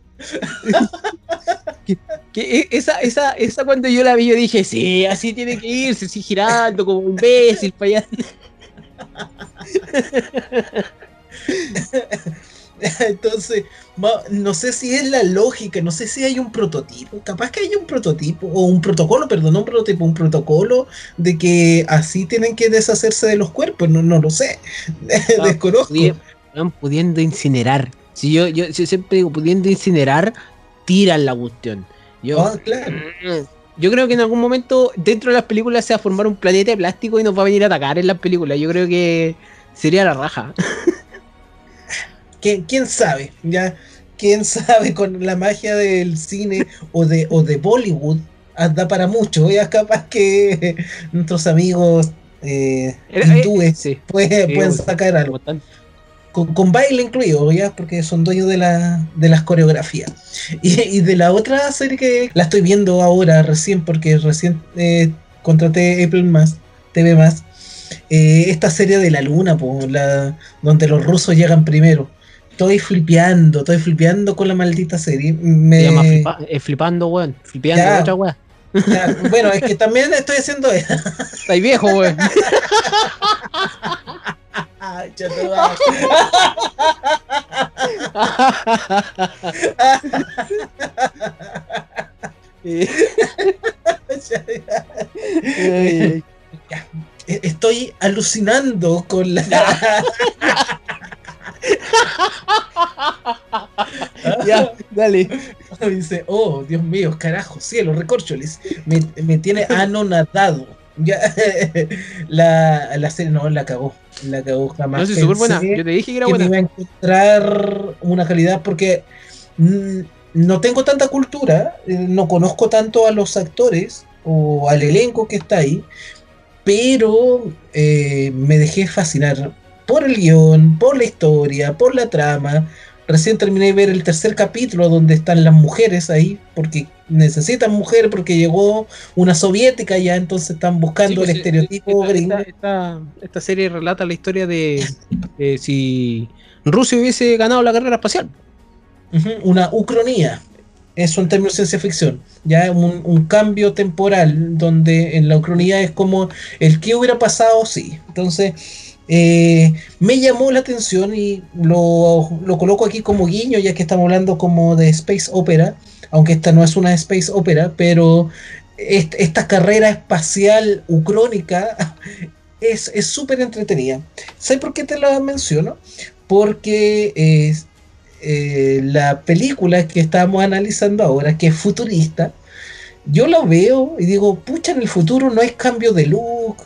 Que, esa, esa, esa cuando yo la vi, yo dije, sí, así tiene que irse, así girando como un imbécil para allá. Entonces, no sé si es la lógica, no sé si hay un prototipo, capaz que hay un prototipo, o un protocolo, perdón, no un prototipo, un protocolo de que así tienen que deshacerse de los cuerpos, no, no lo sé, desconozco. pudiendo incinerar si yo, yo, siempre digo, pudiendo incinerar, tiran la cuestión. Yo, ah, yo creo que en algún momento dentro de las películas se va a formar un planeta de plástico y nos va a venir a atacar en las películas. Yo creo que sería la raja. ¿Quién, quién sabe? Ya, quién sabe con la magia del cine o de, o de Bollywood da para mucho. Ya capaz que nuestros amigos eh, hindúes pueden sacar algo con, baile incluido, ya, porque son dueños de, la, de las coreografías. Y, de la otra serie que la estoy viendo ahora recién, porque recién eh, contraté Apple más, TV más, eh, esta serie de la luna, la, donde los rusos llegan primero. Estoy flipeando, estoy flipeando con la maldita serie. Me... llama eh, flipando, weón. Flipeando, otra weón. bueno, es que también estoy haciendo eso. Estáis viejo, weón. Estoy alucinando con la. ya, dale. Dice, oh, Dios mío, carajo, cielo, recorcholis. Me, me tiene anonadado. Ya, la, la serie no la cagó. La cagó jamás. No, súper buena. Yo te dije que era buena. iba a encontrar una calidad porque no tengo tanta cultura, eh, no conozco tanto a los actores o al elenco que está ahí, pero eh, me dejé fascinar por el guion, por la historia, por la trama. Recién terminé de ver el tercer capítulo donde están las mujeres ahí, porque necesitan mujer porque llegó una soviética ya, entonces están buscando Sí, pues, el eh, estereotipo esta, gringo. esta- esta- esta serie relata la historia de si Rusia hubiese ganado la carrera espacial. Una ucronía. Eso en términos de ciencia ficción. Ya un, un cambio temporal donde en la ucronía es como el que hubiera pasado, sí. Entonces, eh, me llamó la atención y lo, lo coloco aquí como guiño, ya que estamos hablando como de space opera, aunque esta no es una space opera, pero est- esta carrera espacial ucrónica es es súper entretenida. ¿Sabes por qué te la menciono? Porque eh, eh, la película que estamos analizando ahora, que es futurista, yo la veo y digo, pucha, en el futuro no hay cambio de look,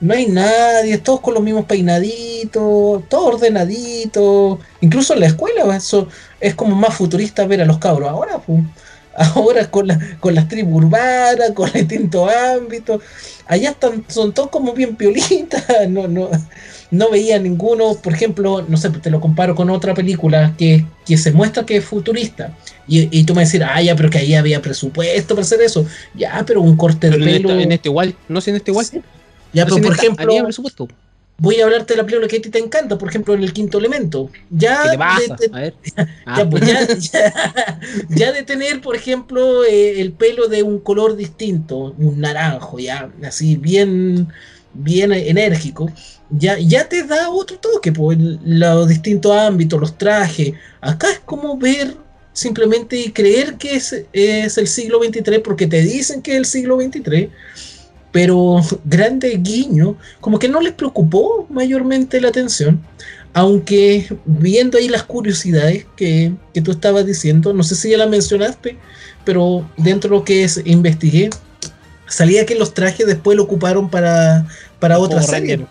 no hay nadie, todos con los mismos peinaditos, todo ordenadito, incluso en la escuela, eso es como más futurista ver a los cabros ahora, pues. Ahora con, la, con las tribus urbanas, con distintos ámbitos, allá están, son todos como bien piolitas, no, no, no veía ninguno, por ejemplo, no sé, te lo comparo con otra película que, que se muestra que es futurista. Y, y tú me decís, ah, ya, pero que ahí había presupuesto para hacer eso. Ya, pero un corte de en, pelo. esta- en este igual, no sé en este igual. Sí. Ya, pero en por ejemplo, presupuesto. voy a hablarte de la película que a ti te encanta, por ejemplo, en el quinto elemento. Ya, ¿Qué te pasa? de- de- A ver. ya, Ah, pues, ya, ya- ya de tener, por ejemplo, eh, el pelo de un color distinto, un naranjo, ya, así bien, bien enérgico, ya, ya te da otro toque, pues, los distintos ámbitos, los trajes. Acá es como ver simplemente y creer que es, es el siglo XXIII porque te dicen que es el siglo XXIII. Pero grande guiño, como que no les preocupó mayormente la atención. Aunque viendo ahí las curiosidades que, que tú estabas diciendo, no sé si ya las mencionaste, pero dentro de lo que es, investigué, salía que los trajes después lo ocuparon para, para otra Power serie.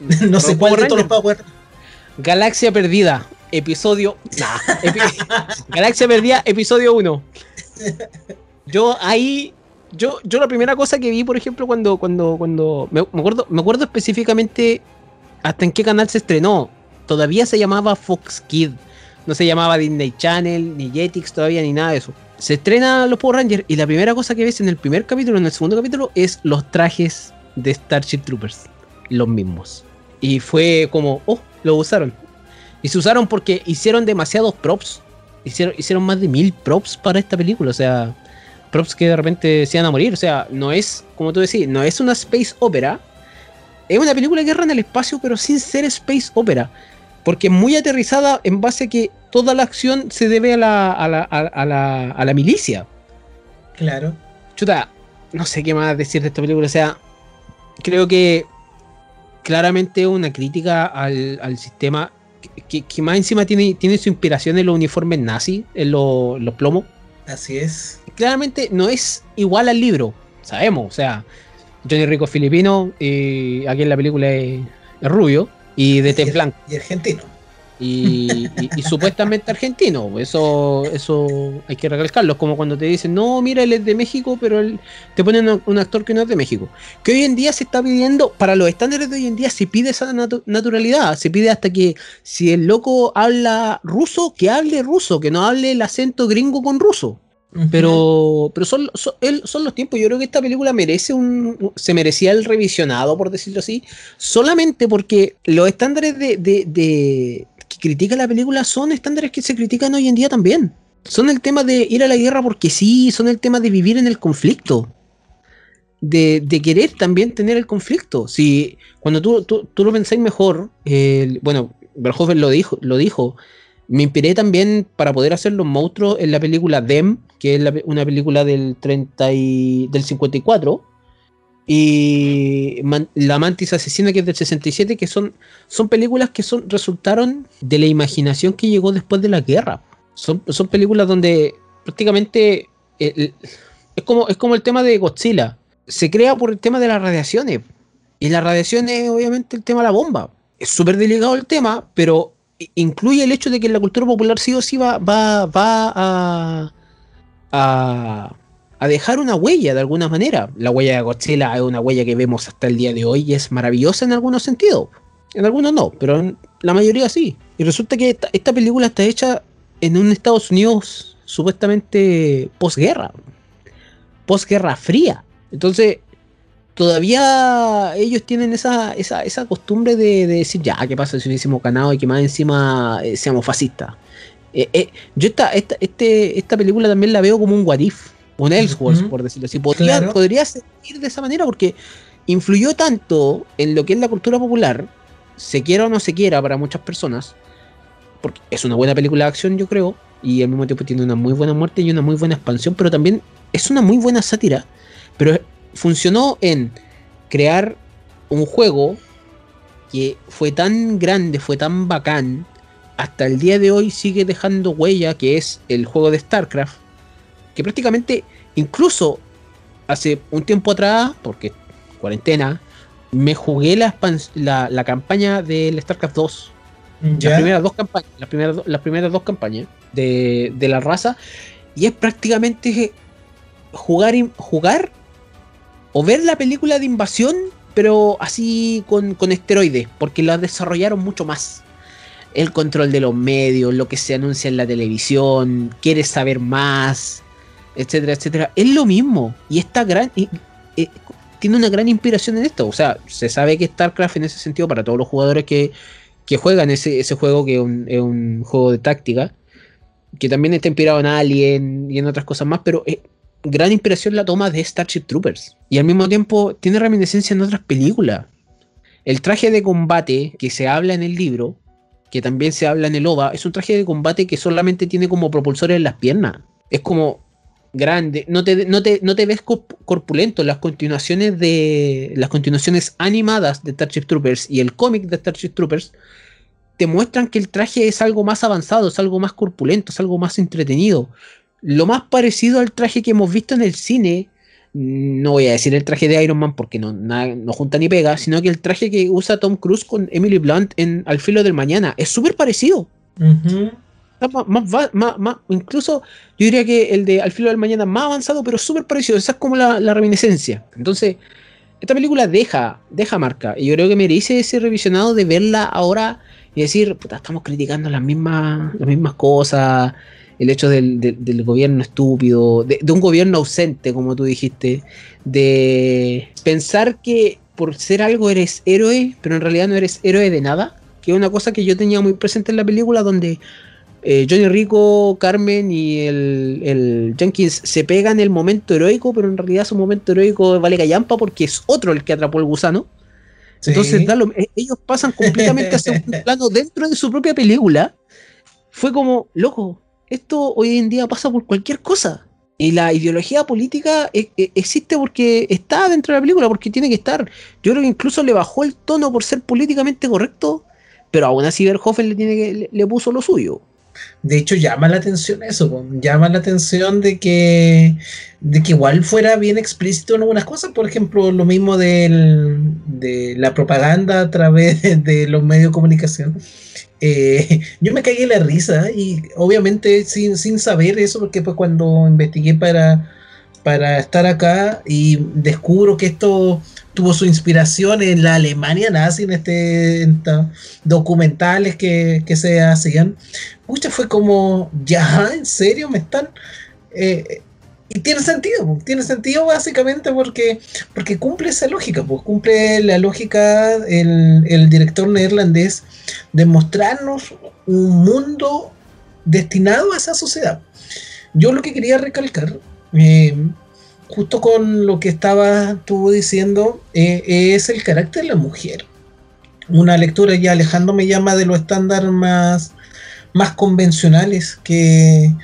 Ranger. no sé cuál Power de todos los. Power Galaxia Perdida, episodio. Nah, epi- Galaxia Perdida, episodio 1. Yo ahí. Yo, yo la primera cosa que vi, por ejemplo, cuando. cuando, cuando me, me acuerdo, me acuerdo específicamente hasta en qué canal se estrenó. Todavía se llamaba Fox Kid. No se llamaba Disney Channel, ni Jetix todavía, ni nada de eso. Se estrena los Power Rangers y la primera cosa que ves en el primer capítulo, en el segundo capítulo, es los trajes de Starship Troopers. Los mismos. Y fue como, oh, lo usaron. Y se usaron porque hicieron demasiados props. Hicieron, hicieron más de mil props para esta película. O sea, props que de repente se iban a morir. O sea, no es, como tú decís, no es una space opera. Es una película de guerra en el espacio, pero sin ser space opera. Porque es muy aterrizada en base a que toda la acción se debe a la, a la, a- la, a la milicia. Claro. Chuta, no sé qué más decir de esta película. O sea, creo que claramente una crítica al, al sistema que, que- que más encima tiene, tiene su inspiración en los uniformes nazis, en lo- los plomos. Así es. Claramente no es igual al libro, sabemos. O sea, Johnny Rico es filipino, y aquí en la película es, es rubio y de tez blanca. Y argentino. Y, y- y supuestamente argentino. Eso, eso hay que recalcarlo. Es como cuando te dicen, no, mira, él es de México, pero él, te ponen un, un actor que no es de México. Que hoy en día se está pidiendo, para los estándares de hoy en día, se pide esa natu- naturalidad. Se pide hasta que si el loco habla ruso, que hable ruso, que no hable el acento gringo con ruso. Pero, pero son, son, son los tiempos. Yo creo que esta película merece un, se merecía el revisionado, por decirlo así, solamente porque los estándares de, que critica la película son estándares que se critican hoy en día también. Son el tema de ir a la guerra porque sí, son el tema de vivir en el conflicto. De, querer también tener el conflicto. Si cuando tú, tú, tú lo pensáis mejor, el- bueno, Verhoeven lo dijo, lo dijo. Me inspiré también para poder hacer los monstruos en la película Dem, que es una película del 30 y, del 54, y Man- La Mantis Asesina, que es del 67, que son, son películas que son, resultaron de la imaginación que llegó después de la guerra. Son, son películas donde prácticamente el- es, como, es como el tema de Godzilla. Se crea por el tema de las radiaciones. Y la radiación es obviamente el tema de la bomba. Es súper delicado el tema, pero incluye el hecho de que la cultura popular sí o sí va, va, va a, a, a dejar una huella de alguna manera. La huella de Godzilla es una huella que vemos hasta el día de hoy y es maravillosa en algunos sentidos. En algunos no, pero en la mayoría sí. Y resulta que esta, esta película está hecha en un Estados Unidos supuestamente posguerra, posguerra fría. Entonces, todavía ellos tienen esa, esa, esa costumbre de, decir, ya, ¿qué pasa si hubiésemos ganado y que más encima eh, seamos fascistas? Eh, eh, yo esta, esta, este, esta película también la veo como un what if, un Elseworlds, por decirlo así. Podría, podría seguir de esa manera porque influyó tanto en lo que es la cultura popular, se quiera o no se quiera para muchas personas, porque es una buena película de acción, yo creo, y al mismo tiempo tiene una muy buena muerte y una muy buena expansión, pero también es una muy buena sátira, pero funcionó en crear un juego que fue tan grande, fue tan bacán, hasta el día de hoy sigue dejando huella, que es el juego de StarCraft, que prácticamente, incluso hace un tiempo atrás, porque cuarentena, me jugué la, la, campaña del StarCraft 2. Las primeras dos campañas, las primeras, las primeras dos campañas de, de, la raza. Y es prácticamente jugar, jugar o ver la película de invasión, pero así con, con esteroides, porque la desarrollaron mucho más. El control de los medios, lo que se anuncia en la televisión, quieres saber más, etcétera, etcétera. Es lo mismo. Y está gran. Eh, tiene una gran inspiración en esto. O sea, se sabe que StarCraft en ese sentido, para todos los jugadores que, que juegan ese, ese juego, que es un, es un, juego de táctica, que también está inspirado en Alien y en otras cosas más, pero eh, gran inspiración la toma de Starship Troopers. Y al mismo tiempo tiene reminiscencia en otras películas. El traje de combate que se habla en el libro, que también se habla en el OVA, es un traje de combate que solamente tiene como propulsores en las piernas. Es como grande, no te, no te, ves corpulento. Las continuaciones de. Las continuaciones animadas de Starship Troopers y el cómic de Starship Troopers te muestran que el traje es algo más avanzado, es algo más corpulento, es algo más entretenido lo más parecido al traje que hemos visto en el cine, no voy a decir el traje de Iron Man porque no, no junta ni pega, sino que el traje que usa Tom Cruise con Emily Blunt en Al filo del mañana es súper parecido. incluso yo diría que el de Al filo del mañana más avanzado, pero súper parecido. Esa es como la, reminiscencia. Entonces, esta película deja, deja marca. Y yo creo que merece ese revisionado de verla ahora y decir, puta, estamos criticando las mismas, las mismas cosas el hecho del, gobierno estúpido, de, un gobierno ausente, como tú dijiste, de pensar que por ser algo eres héroe, pero en realidad no eres héroe de nada, que es una cosa que yo tenía muy presente en la película, donde eh, Johnny Rico, Carmen y el, Jenkins se pegan el momento heroico, pero en realidad su momento heroico vale callampa porque es otro el que atrapó el gusano. Entonces, ellos pasan completamente a segundo plano dentro de su propia película. Fue como, loco, esto hoy en día pasa por cualquier cosa. Y la ideología política e, e, existe porque está dentro de la película, porque tiene que estar. Yo creo que incluso le bajó el tono por ser políticamente correcto, pero aún así Verhoeven le, tiene le, puso lo suyo. De hecho, llama la atención eso, llama la atención de que, de que igual fuera bien explícito en algunas cosas, por ejemplo, lo mismo de la propaganda a través de los medios de comunicación eh, yo me caí en la risa y obviamente sin, sin saber eso, porque pues cuando investigué para, para estar acá y descubro que esto tuvo su inspiración en la Alemania nazi, en este documentales que, se hacían, mucha fue como, ya, ¿en serio me están? Eh, y tiene sentido, tiene sentido básicamente porque, porque cumple esa lógica, pues cumple la lógica el, el director neerlandés de mostrarnos un mundo destinado a esa sociedad. Yo lo que quería recalcar, eh, justo con lo que estaba tú diciendo, eh, es el carácter de la mujer. Una lectura ya alejándome llama de los estándares más, más convencionales que,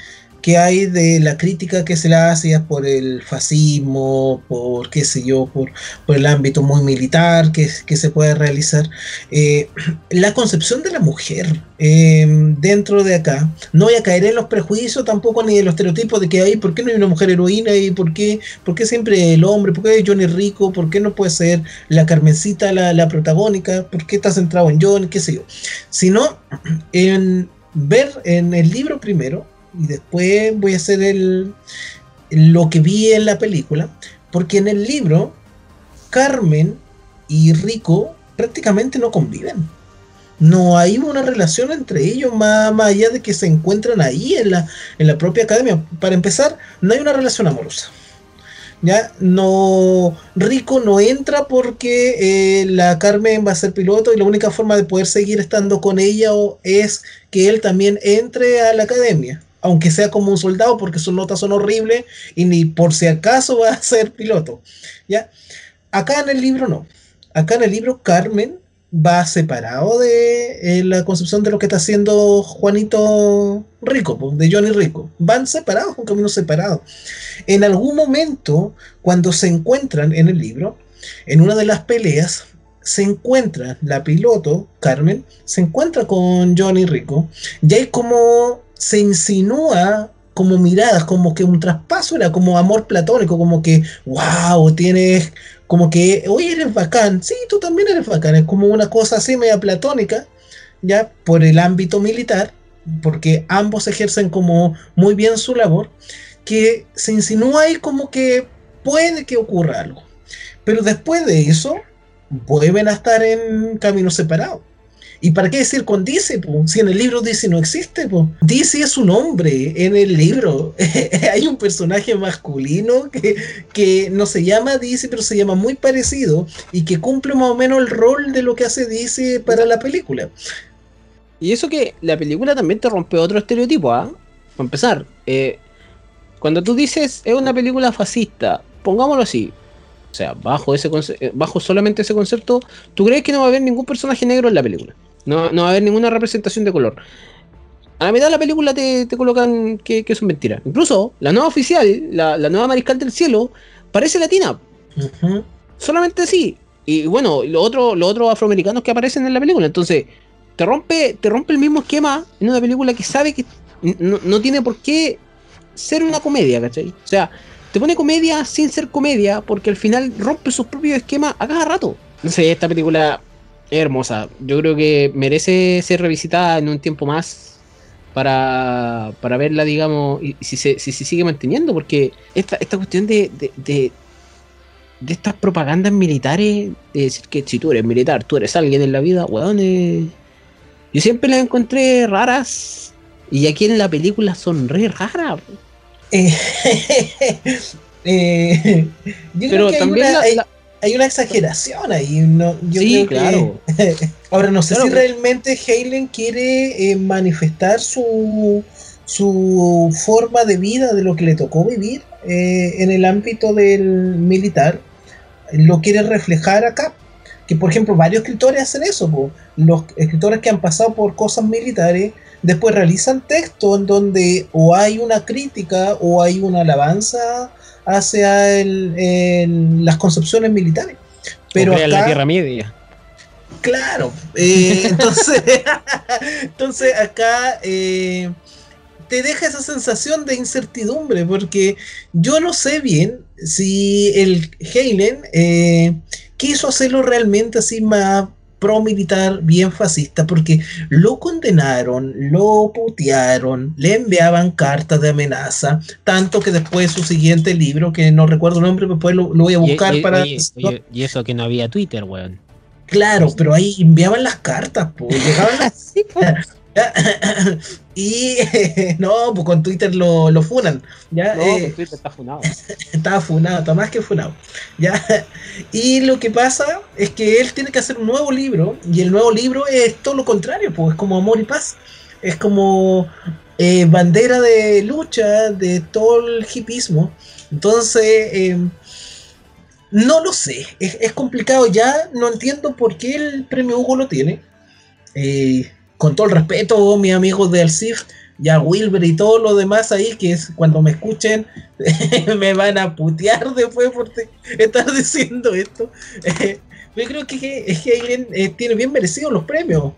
que hay de la crítica que se le hace por el fascismo, por qué sé yo, por, por el ámbito muy militar que, que se puede realizar. Eh, la concepción de la mujer em, dentro de acá, no voy a caer en los prejuicios tampoco ni en los estereotipos de que hay, ¿por qué no hay una mujer heroína? ¿Y por qué, por qué siempre el hombre? ¿Por qué Johnny Rico? ¿Por qué no puede ser la Carmencita la, la protagónica? ¿Por qué está centrado en Johnny? ¿Qué sé yo? Sino en ver en el libro primero, y después voy a hacer el, lo que vi en la película, porque en el libro Carmen y Rico prácticamente no conviven. No hay una relación entre ellos más, allá de que se encuentran ahí en la, en la propia academia. Para empezar, no hay una relación amorosa. ¿ya? No, Rico no entra porque eh, la Carmen va a ser piloto y la única forma de poder seguir estando con ella es que él también entre a la academia, aunque sea como un soldado porque sus notas son horribles y ni por si acaso va a ser piloto, ¿ya? Acá en el libro no. Acá en el libro Carmen va separado de eh, la concepción de lo que está haciendo Juanito Rico, de Johnny Rico. Van separados, un camino separado. En algún momento, cuando se encuentran en el libro, en una de las peleas, se encuentra la piloto, Carmen, se encuentra con Johnny Rico, y ahí como se insinúa como miradas, como que un traspaso era como amor platónico, como que, wow, tienes como que, oye, eres bacán, sí, tú también eres bacán, es como una cosa así media platónica, ya, por el ámbito militar, porque ambos ejercen como muy bien su labor, que se insinúa ahí como que puede que ocurra algo. Pero después de eso, vuelven a estar en caminos separados. ¿Y para qué decir con DC? Si en el libro DC no existe, po? DC es un hombre en el libro. Hay un personaje masculino que, que no se llama DC, pero se llama muy parecido y que cumple más o menos el rol de lo que hace DC para la película. Y eso que la película también te rompe otro estereotipo, ¿ah? Para empezar, eh, cuando tú dices es una película fascista, pongámoslo así, o sea, bajo, ese eh, bajo solamente ese concepto, ¿tú crees que no va a haber ningún personaje negro en la película? No, no va a haber ninguna representación de color. A la mitad de la película te, colocan que, que son mentiras. Incluso la nueva oficial, la, nueva mariscal del cielo, parece latina. Solamente así. Y bueno, los otros los otros afroamericanos que aparecen en la película. Entonces, te rompe, te rompe el mismo esquema en una película que sabe que no, no tiene por qué ser una comedia, ¿cachai? O sea, te pone comedia sin ser comedia porque al final rompe sus propios esquemas a cada rato. No sé, esta película hermosa. Yo creo que merece ser revisitada en un tiempo más para, para verla, digamos, y, si, se, si se sigue manteniendo, porque esta, esta cuestión de, de, de, estas propagandas militares, de decir que si tú eres militar, tú eres alguien en la vida, weón, eh, yo siempre las encontré raras y aquí en la película son re raras. Eh, eh, Pero también la hay una exageración ahí. No, yo sí, claro. ahora, no sé si realmente Halen quiere eh, manifestar su, su forma de vida, de lo que le tocó vivir eh, en el ámbito del militar. Lo quiere reflejar acá. Que por ejemplo, varios escritores hacen eso. Los escritores que han pasado por cosas militares después realizan textos en donde o hay una crítica o hay una alabanza hacia el, las concepciones militares. Pero acá, la Tierra Media. Claro, eh, entonces, entonces acá eh, te deja esa sensación de incertidumbre, porque yo no sé bien si el Halen eh, quiso hacerlo realmente así más pro-militar bien fascista porque lo condenaron, lo putearon, le enviaban cartas de amenaza, tanto que después su siguiente libro, que no recuerdo el nombre, después lo, voy a buscar para... y eso que no había Twitter, weón. Claro, pero ahí enviaban las cartas, pues, llegaban las... y no, pues con Twitter lo, lo funan. ¿ya? No, eh, Twitter está funado. Estaba funado, está más que funado. ¿ya? Y lo que pasa es que él tiene que hacer un nuevo libro, y el nuevo libro es todo lo contrario, pues es como amor y paz. Es como eh, bandera de lucha de todo el hipismo. Entonces, em, no lo sé, es, es, complicado ya, no entiendo por qué el premio Hugo lo tiene. Eh, con todo el respeto, mis amigos de Alcif, ya Wilber y todo lo demás ahí, que es cuando me escuchen, me van a putear después por estar diciendo esto. yo creo que, es que eh, tiene bien merecidos los premios.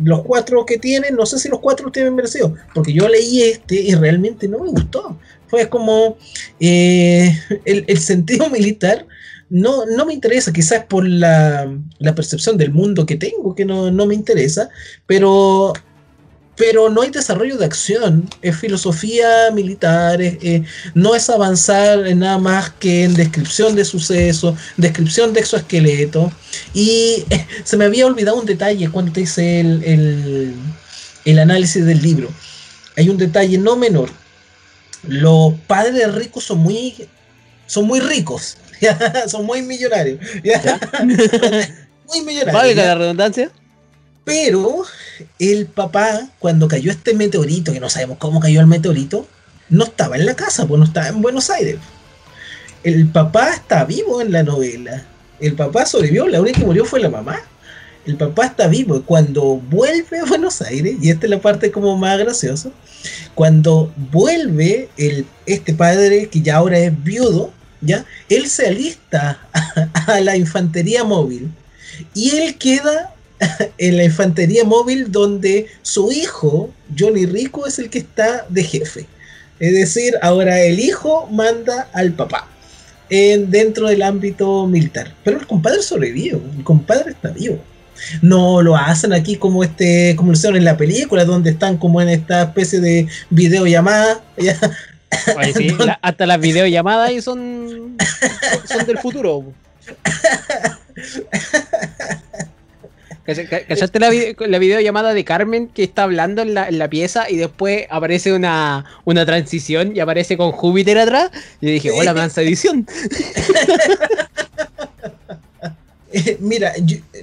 Los cuatro que tienen, no sé si los cuatro tienen merecido, porque yo leí este y realmente no me gustó. Fue como eh, el sentido militar no, no me interesa, quizás por la, percepción del mundo que tengo, que no, me interesa, pero pero no hay desarrollo de acción, es filosofía militar, eh, no es avanzar nada más que en descripción de sucesos, descripción de exoesqueleto. Y eh, se me había olvidado un detalle cuando hice el, el, análisis del libro. Hay un detalle no menor. Los padres ricos son muy, son muy ricos, son muy millonarios. muy millonarios. ¿Vale la redundancia? Pero el papá, cuando cayó este meteorito, que no sabemos cómo cayó el meteorito, no estaba en la casa, pues no estaba en Buenos Aires. El papá está vivo en la novela. El papá sobrevivió, la única que murió fue la mamá. El papá está vivo. Cuando vuelve a Buenos Aires, y esta es la parte como más graciosa, cuando vuelve el, este padre, que ya ahora es viudo, ¿ya? él se alista a la infantería móvil y él queda en la infantería móvil donde su hijo, Johnny Rico, es el que está de jefe. Es decir, ahora el hijo manda al papá en, dentro del ámbito militar. Pero el compadre sobrevivió, el compadre está vivo. No lo hacen aquí como este, como lo hicieron en la película, donde están como en esta especie de videollamada. hasta las videollamadas ahí son, son del futuro. ¿Cachaste la, la videollamada de Carmen que está hablando en la, pieza y después aparece una, transición y aparece con Júpiter atrás? Y dije, hola, mansa edición. Mira,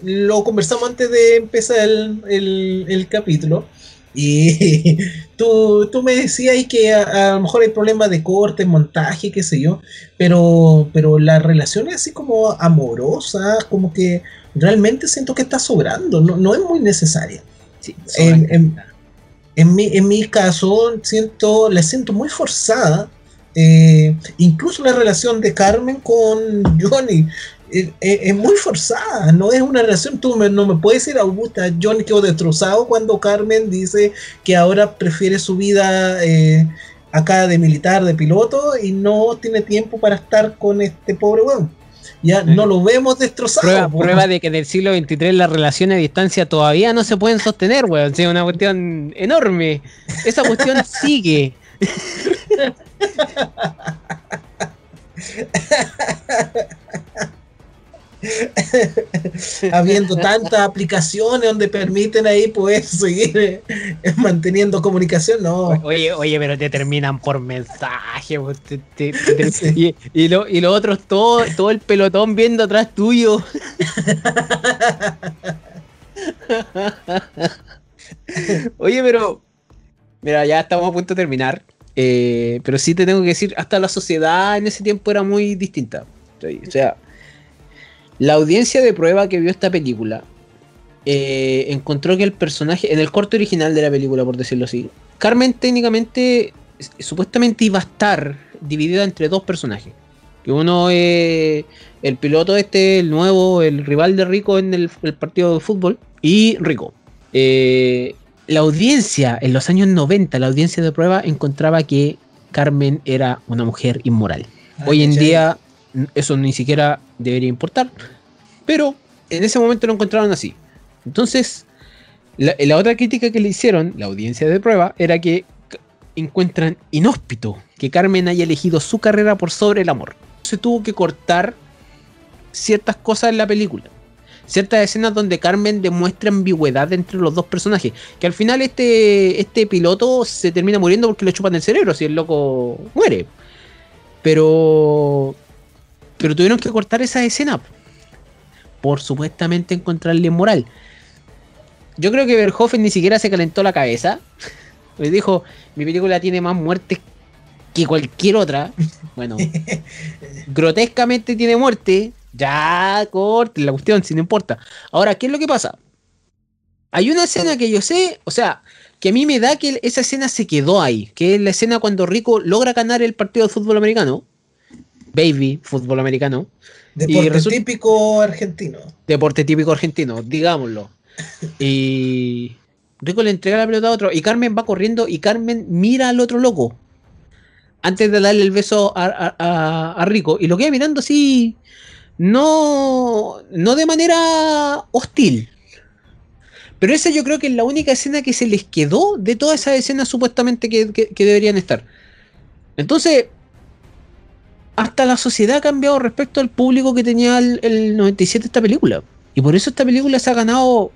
lo conversamos antes de empezar el, capítulo. Y tú, me decías que a, lo mejor hay problemas de corte, montaje, qué sé yo, pero, pero la relación es así como amorosa, como que realmente siento que está sobrando, no, es muy necesaria. en, mi, caso, siento, la siento muy forzada. Eh, incluso la relación de Carmen con Johnny eh, eh, es, muy forzada, no es una relación, tú no me puedes decir, Augusta, Johnny quedó destrozado cuando Carmen dice que ahora prefiere su vida acá de militar, de piloto, y no tiene tiempo para estar con este pobre weón ya no lo vemos destrozado. Prueba, de que en el siglo XXIII las relaciones a distancia todavía no se pueden sostener, weón. Es una cuestión enorme. Esa cuestión sigue. habiendo tantas aplicaciones donde permiten ahí pues seguir eh, manteniendo comunicación, no. Oye, oye, pero te terminan por mensaje, y, y, lo, y los otros, todo, todo el pelotón viendo atrás tuyo. oye, pero mira, ya estamos a punto de terminar. Eh, pero sí te tengo que decir, hasta la sociedad en ese tiempo era muy distinta. O sea, la audiencia de prueba que vio esta película eh, encontró que el personaje, en el corte original de la película, por decirlo así, Carmen técnicamente, supuestamente iba a estar dividida entre dos personajes. Que uno es el piloto este, el nuevo, el rival de Rico en el, partido de fútbol, y Rico. Eh, la audiencia, en los años 90, la audiencia de prueba encontraba que Carmen era una mujer inmoral. Ah, Hoy en día eso ni siquiera debería importar. Pero en ese momento lo encontraron así. Entonces, la, otra crítica que le hicieron, la audiencia de prueba, era que encuentran inhóspito que Carmen haya elegido su carrera por sobre el amor. Se tuvo que cortar ciertas cosas en la película. Ciertas escenas donde Carmen demuestra ambigüedad entre los dos personajes. Que al final este, este piloto se termina muriendo porque le chupan el cerebro, si el loco muere. Pero pero tuvieron que cortar esa escena por supuestamente encontrarle moral. Yo creo que Verhoeven ni siquiera se calentó la cabeza. Le dijo, mi película tiene más muertes que cualquier otra. Bueno, grotescamente tiene muerte. Ya, corte la cuestión, si no importa. Ahora, ¿qué es lo que pasa? Hay una escena que yo sé, o sea, que a mí me da que esa escena se quedó ahí, que es la escena cuando Rico logra ganar el partido de fútbol americano baby, fútbol americano. Deporte típico argentino. Deporte típico argentino, digámoslo. y Rico le entrega la pelota a otro y Carmen va corriendo y Carmen mira al otro loco. Antes de darle el beso a, Rico y lo queda mirando así, no, no de manera hostil, Pero esa yo creo que es la única escena que se les quedó de todas esas escenas supuestamente que, que deberían estar. Entonces, hasta la sociedad ha cambiado respecto al público que tenía el, 97 esta película. Y por eso esta película se ha ganado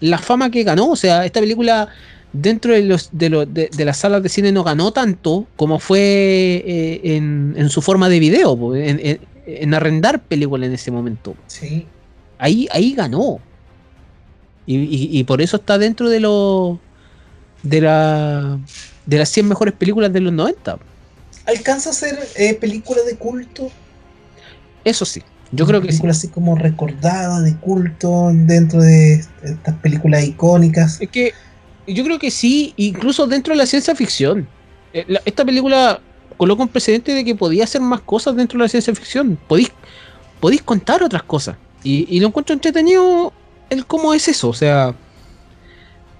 la fama que ganó. O sea, esta película dentro de, los, de, las salas de cine no ganó tanto como fue eh, en, su forma de video, en, arrendar películas en ese momento. Sí. Ahí, ahí ganó. Y, por eso está dentro de los de, la, de las 100 mejores películas de los 90. ¿Alcanza a ser eh, película de culto? Eso sí, yo creo que película así como recordada de culto dentro de estas películas icónicas. Es que yo creo que sí, incluso dentro de la ciencia ficción. Eh, esta película coloca un precedente de que podía hacer más cosas dentro de la ciencia ficción. Podéis, podéis contar otras cosas. Y, y lo encuentro entretenido el cómo es eso. O sea,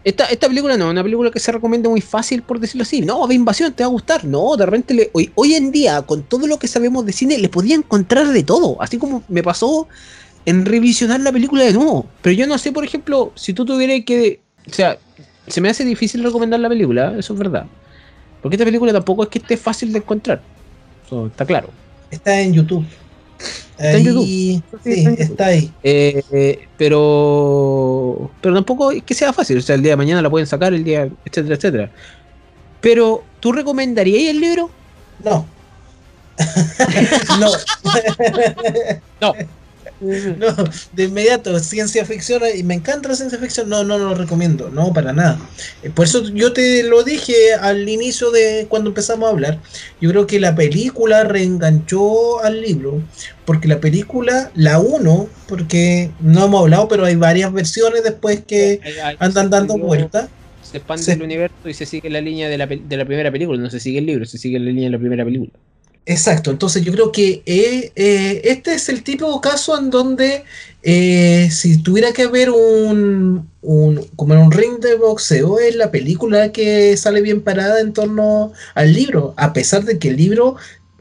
esta, película no una película que se recomienda muy fácil, por decirlo así. No, de invasión, te va a gustar. No, de repente, le, hoy, hoy en día, con todo lo que sabemos de cine, le podía encontrar de todo. Así como me pasó en revisionar la película de nuevo. Pero yo no sé, por ejemplo, si tú tuvieras que. O sea, se me hace difícil recomendar la película, eso es verdad. Porque esta película tampoco es que esté fácil de encontrar. Está claro. Está en YouTube. Está en YouTube. Sí, está ahí. Eh, pero, pero tampoco es que sea fácil. O sea, el día de mañana la pueden sacar, el día, etcétera, etcétera. Pero, ¿tú recomendarías el libro? No. no. no. No, de inmediato, ciencia ficción, y me encanta la ciencia ficción, no, no lo recomiendo, no, para nada. Eh, por eso yo te lo dije al inicio de cuando empezamos a hablar, yo creo que la película reenganchó al libro, porque la película, la 1, porque no hemos hablado, pero hay varias versiones después que andan dando vueltas. Se expande el universo y se sigue la línea de la, de la primera película, no se sigue el libro, se sigue la línea de la primera película. Exacto, entonces yo creo que eh, eh, este es el típico caso en donde eh, si tuviera que haber un, como en un ring de boxeo, es la película que sale bien parada en torno al libro, a pesar de que el libro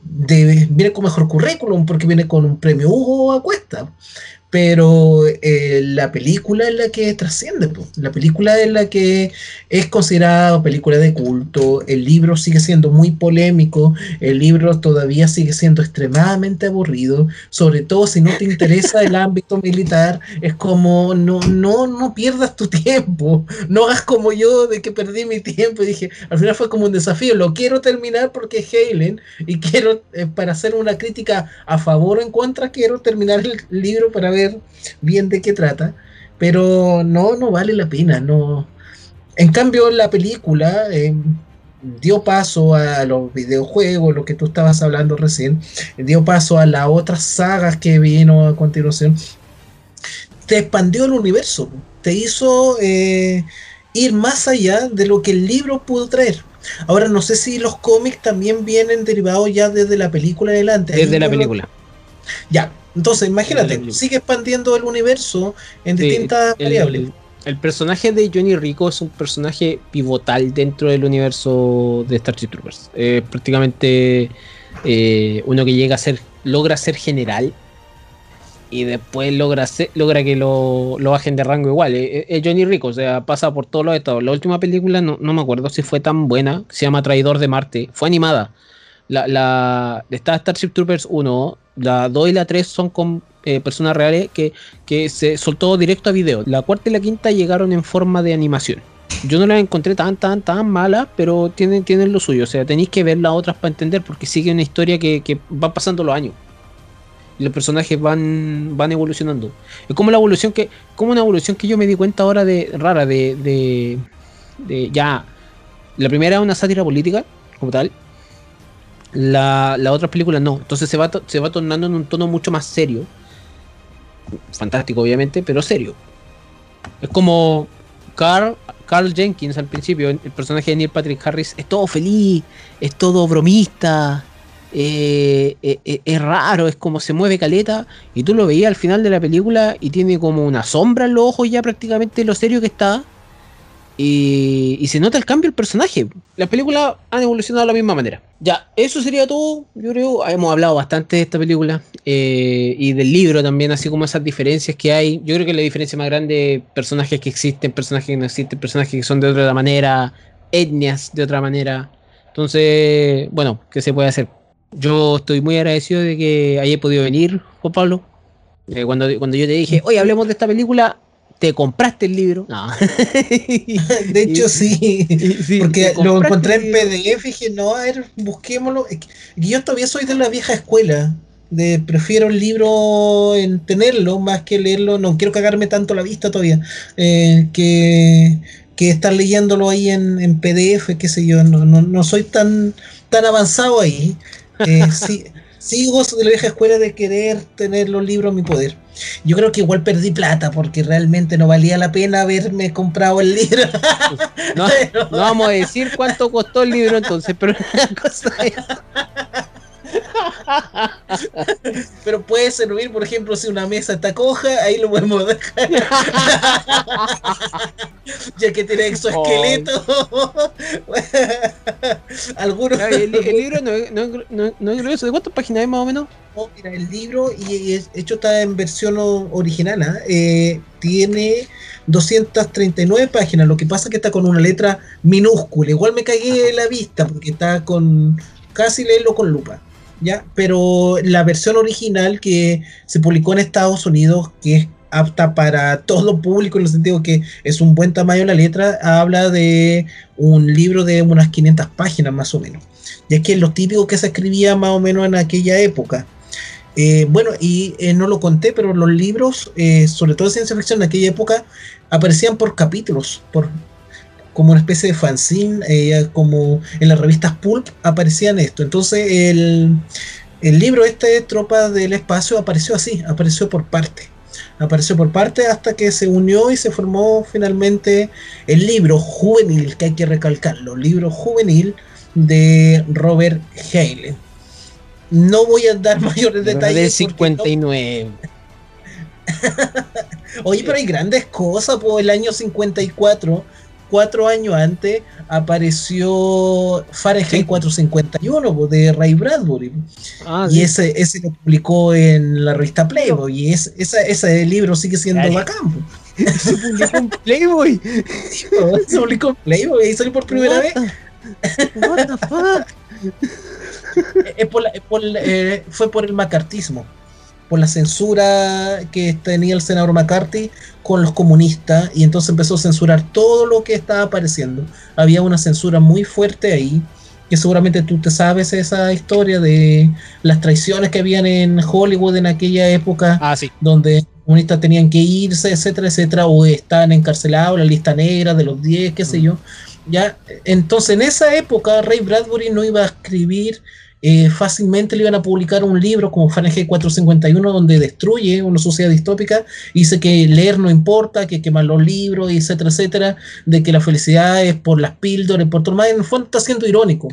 viene con mejor currículum porque viene con un premio Hugo a cuesta pero eh, la película es la que trasciende, la película es la que es considerada película de culto, el libro sigue siendo muy polémico, el libro todavía sigue siendo extremadamente aburrido, sobre todo si no te interesa el ámbito militar, es como no, no, no pierdas tu tiempo, no hagas como yo de que perdí mi tiempo y dije, al final fue como un desafío, lo quiero terminar porque es Halen y quiero, eh, para hacer una crítica a favor o en contra, quiero terminar el libro para ver bien de qué trata, pero no, no vale la pena, no. En cambio, la película eh, dio paso a los videojuegos, lo que tú estabas hablando recién, dio paso a las otras sagas que vino a continuación. Te expandió el universo, te hizo eh, ir más allá de lo que el libro pudo traer. Ahora no sé si los cómics también vienen derivados ya desde la película adelante. Desde la película. Ya, entonces, imagínate, sigue expandiendo el universo en distintas variables. El, personaje de Johnny Rico es un personaje pivotal dentro del universo de Starship Troopers. prácticamente eh, uno que llega a ser, logra ser general y después logra logra que lo, bajen de rango igual. Es, Johnny Rico, o sea, pasa por todos los estados. La última película, no, me acuerdo si fue tan buena, se llama Traidor de Marte, fue animada. La, la, está Starship Troopers 1, la 2 y la 3 son con eh, personas reales que, se soltó directo a video. La cuarta y la quinta llegaron en forma de animación. Yo no las encontré tan, tan, tan malas, pero tienen, tienen lo suyo. O sea, tenéis que ver las otras para entender, porque sigue una historia que, que va pasando los años. Y los personajes van, van evolucionando. Es como la evolución que. Como una evolución que yo me di cuenta ahora de. rara, de. de, de ya. La primera es una sátira política, como tal. La, la otra película no. Entonces se va, se va tornando en un tono mucho más serio. Fantástico, obviamente, pero serio. Es como Carl, Carl Jenkins al principio, el personaje de Neil Patrick Harris, es todo feliz, es todo bromista, eh, eh, eh, es raro, es como se mueve caleta. Y tú lo veías al final de la película y tiene como una sombra en los ojos ya prácticamente lo serio que está. Y, se nota el cambio del personaje. Las películas han evolucionado de la misma manera. Ya, eso sería todo. Yo creo, hemos hablado bastante de esta película eh, y del libro también, así como esas diferencias que hay. Yo creo que la diferencia más grande, personajes que existen, personajes que no existen, personajes que son de otra manera, etnias de otra manera. Entonces, bueno, ¿qué se puede hacer? Yo estoy muy agradecido de que haya podido venir, Juan Pablo. Eh, cuando, cuando yo te dije, oye, hablemos de esta película, te compraste el libro. No. de hecho, sí. porque lo encontré en PDF y dije, no, a ver, busquémoslo. Yo todavía soy de la vieja escuela. De, prefiero el libro en tenerlo más que leerlo. No quiero cagarme tanto la vista todavía. Eh, que, que estar leyéndolo ahí en, en PDF, qué sé yo. No, no, no soy tan, tan avanzado ahí. Eh, sí, sigo de la vieja escuela de querer tener los libros en mi poder. Yo creo que igual perdí plata porque realmente no valía la pena haberme comprado el libro. No, vamos a decir cuánto costó el libro entonces, pero cosa Pero puede servir, por ejemplo, si una mesa está coja, ahí lo podemos dejar. ya que tiene exoesqueleto. Algunos. El, libro no, no, no, es ¿De cuántas páginas es más o menos? mira, el libro, y, es, hecho está en versión original, ¿ah? eh, tiene 239 páginas. Lo que pasa es que está con una letra minúscula. Igual me cagué la vista porque está con. casi leerlo con lupa. ¿Ya? Pero la versión original que se publicó en Estados Unidos, que es apta para todo público en el sentido que es un buen tamaño la letra, habla de un libro de unas 500 páginas más o menos. Ya que es lo típico que se escribía más o menos en aquella época. Eh, bueno, y eh, no lo conté, pero los libros, eh, sobre todo de ciencia ficción en aquella época, aparecían por capítulos, por, como una especie de fanzine, eh, como en las revistas Pulp aparecían esto. Entonces el, el libro este, Tropa del Espacio, apareció así, apareció por parte. Apareció por parte hasta que se unió y se formó finalmente el libro juvenil, que hay que recalcarlo, libro juvenil de Robert Hale. No voy a dar mayores detalles. De 59. Oye, pero hay grandes cosas, por el año 54 cuatro años antes apareció Fahrenheit 451 de Ray Bradbury. Ah, y ese, ese lo publicó en la revista Playboy. Y es, ese libro sigue siendo bacán. Se publicó en Playboy. Se publicó en Playboy y salió por primera vez. What the fuck? Eh, fue por el macartismo por la censura que tenía el senador McCarthy con los comunistas y entonces empezó a censurar todo lo que estaba apareciendo. Había una censura muy fuerte ahí, que seguramente tú te sabes esa historia de las traiciones que habían en Hollywood en aquella época, ah, sí. donde los comunistas tenían que irse, etcétera, etcétera, o estaban encarcelados, la lista negra de los 10, qué sé yo. Ya, entonces en esa época Ray Bradbury no iba a escribir eh, fácilmente le iban a publicar un libro como Fahrenheit 451 donde destruye una sociedad distópica y dice que leer no importa, que quemar los libros, etcétera, etcétera, de que la felicidad es por las píldoras, por todo más. En el fondo está siendo irónico.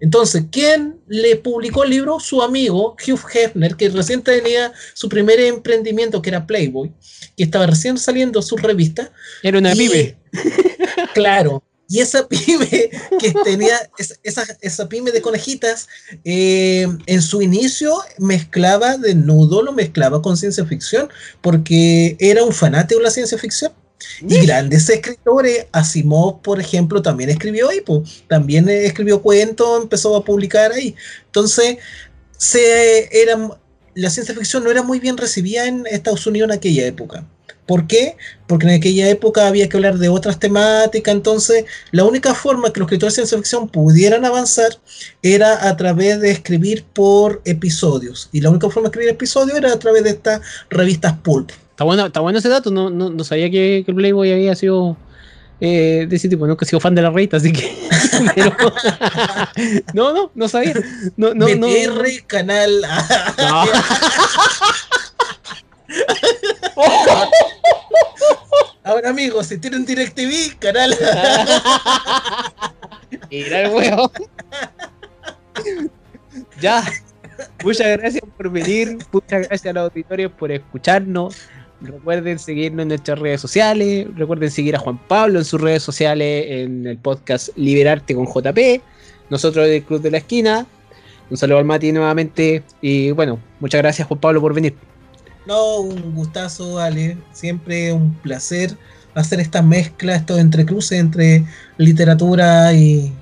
Entonces, ¿quién le publicó el libro? Su amigo Hugh Hefner, que recién tenía su primer emprendimiento, que era Playboy, que estaba recién saliendo su revista. Era una pibe. Claro. Y esa pyme que tenía, esa, esa pyme de conejitas, eh, en su inicio mezclaba de nudo, lo mezclaba con ciencia ficción, porque era un fanático de la ciencia ficción. Y grandes escritores, Asimov, por ejemplo, también escribió ahí, también escribió cuentos, empezó a publicar ahí. Entonces, se, era, la ciencia ficción no era muy bien recibida en Estados Unidos en aquella época. ¿Por qué? Porque en aquella época había que hablar de otras temáticas, entonces la única forma que los escritores de ciencia ficción pudieran avanzar era a través de escribir por episodios. Y la única forma de escribir episodios era a través de estas revistas pulp. Está bueno, está bueno ese dato, no, no, sabía que, el Playboy había sido eh, de ese tipo, no que he sido fan de la revista, así que. no, no, no sabía. No, no, no. canal. Ahora amigos, si tienen DirecTV, canal. Mira el huevo. ya. Muchas gracias por venir. Muchas gracias a los auditores por escucharnos. Recuerden seguirnos en nuestras redes sociales. Recuerden seguir a Juan Pablo en sus redes sociales, en el podcast Liberarte con JP. Nosotros del Club de la Esquina. Un saludo al Mati nuevamente. Y bueno, muchas gracias Juan Pablo por venir. No, un gustazo, Ale. Siempre un placer hacer esta mezcla, estos entrecruces entre literatura y,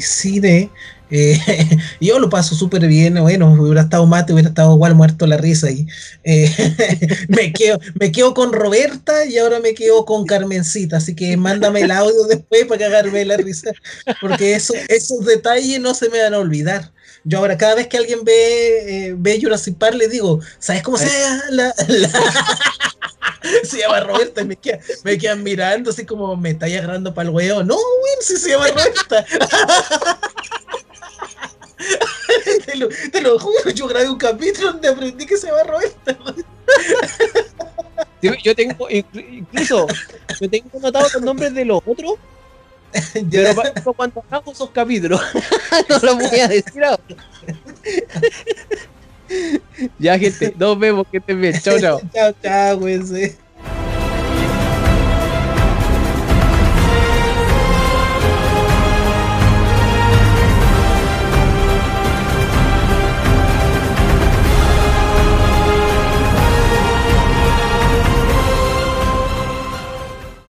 cine. Eh, yo lo paso súper bien, bueno, hubiera estado mate, hubiera estado igual muerto la risa y eh, me, quedo, me quedo con Roberta y ahora me quedo con Carmencita, así que mándame el audio después para cagarme la risa, porque eso, esos detalles no se me van a olvidar. Yo ahora cada vez que alguien ve, eh, ve Jurassic Park le digo, ¿sabes cómo se llama la, se llama Roberta y me, me quedan mirando así como me está agarrando para el huevo. No, güey, si se llama Roberta. te, lo, te, lo, juro, yo grabé un capítulo donde aprendí que se llama Roberta. yo tengo, incluso, yo tengo notado los nombres de los otros. Pero cuando hago esos capítulos, no lo voy a decir ahora. ya, gente, nos vemos, que estén bien. Chao, chao. chao, chao, güey.